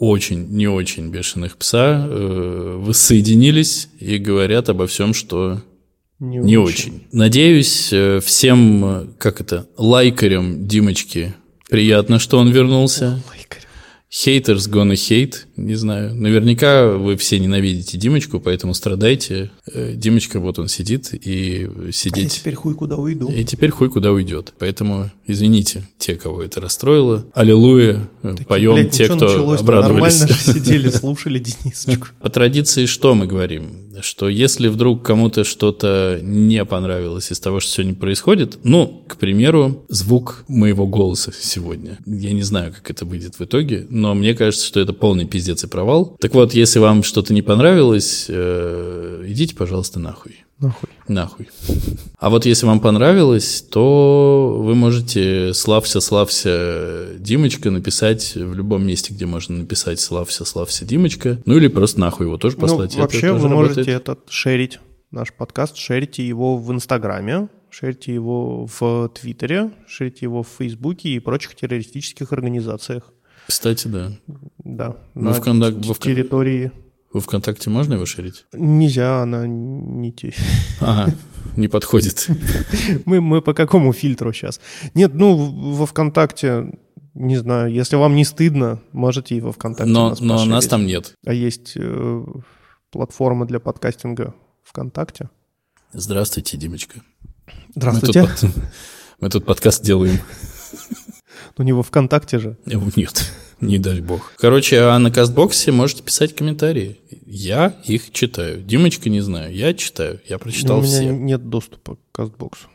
S4: очень не очень бешеных пса э, воссоединились и говорят обо всем, что не, не очень. очень. Надеюсь, э, всем, э, как это, лайкарям Димочки приятно, что он вернулся. Haters gonna hate, не знаю. Наверняка вы все ненавидите Димочку, поэтому страдайте. Э, Димочка, вот он сидит и сидеть... А
S3: я теперь хуй куда уйду.
S4: И теперь хуй куда уйдет. Поэтому извините те, кого это расстроило. Аллилуйя, так, поем блядь, те, кто обрадовались.
S3: Нормально сидели, слушали Денисочку.
S4: По традиции что мы говорим? Что если вдруг кому-то что-то не понравилось из того, что сегодня происходит, ну, к примеру, звук моего голоса сегодня. Я не знаю, как это выйдет в итоге, но мне кажется, что это полный пиздец и провал. Так вот, если вам что-то не понравилось, э, идите, пожалуйста, нахуй.
S3: Нахуй.
S4: Нахуй. А вот если вам понравилось, то вы можете «Славься, славься, Димочка» написать в любом месте, где можно написать «Славься, славься, Димочка». Ну или просто нахуй его тоже ну, послать.
S3: Ну, вообще вы можете работает. этот шерить, наш подкаст, шерите его в Инстаграме, шерите его в Твиттере, шерите его в Фейсбуке и прочих террористических организациях.
S4: Кстати, да.
S3: Да.
S4: на вконтак...
S3: территории...
S4: Во ВКонтакте можно его шерить?
S3: Нельзя, она не те.
S4: Ага, не подходит.
S3: Мы, мы по какому фильтру сейчас? Нет, ну, во ВКонтакте, не знаю, если вам не стыдно, можете и во ВКонтакте
S4: Но, нас но нас там нет.
S3: А есть э, платформа для подкастинга ВКонтакте.
S4: Здравствуйте, Димочка.
S3: Здравствуйте.
S4: Мы тут, мы тут подкаст делаем.
S3: Ну, не во ВКонтакте же.
S4: Нет, не дай бог. Короче, а на Кастбоксе можете писать комментарии. Я их читаю. Димочка не знаю, я читаю. Я прочитал все. У меня
S3: все. нет доступа к Кастбоксу.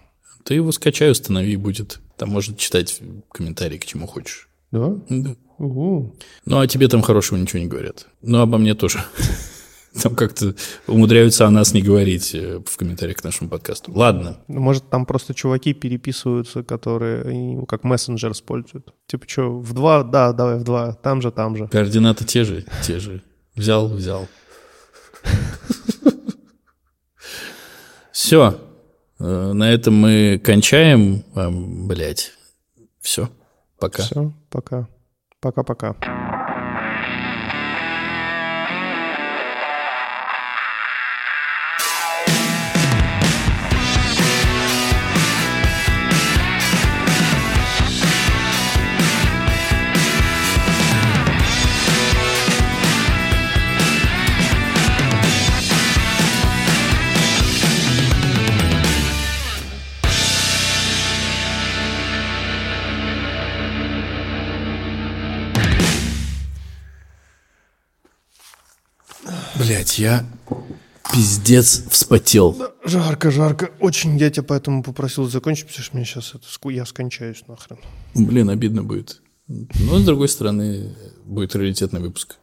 S4: Ты его скачай, установи, будет. Там можно читать комментарии к чему хочешь.
S3: Да?
S4: Да.
S3: Угу.
S4: Ну, а тебе там хорошего ничего не говорят. Ну, обо мне тоже. Там как-то умудряются о нас не говорить э, в комментариях к нашему подкасту. Ладно.
S3: Ну, может, там просто чуваки переписываются, которые как мессенджер используют. Типа, что, в два? Да, давай в два. Там же, там же.
S4: Координаты те же, те же. Взял, взял. Все. Э, на этом мы кончаем. Блять. Все. Пока.
S3: Все. Пока. Пока-пока.
S4: Блять, я пиздец вспотел.
S3: Жарко, жарко. Очень я тебя поэтому попросил закончить, потому что мне сейчас это, я скончаюсь нахрен.
S4: Блин, обидно будет. Но, с другой стороны, будет раритетный выпуск.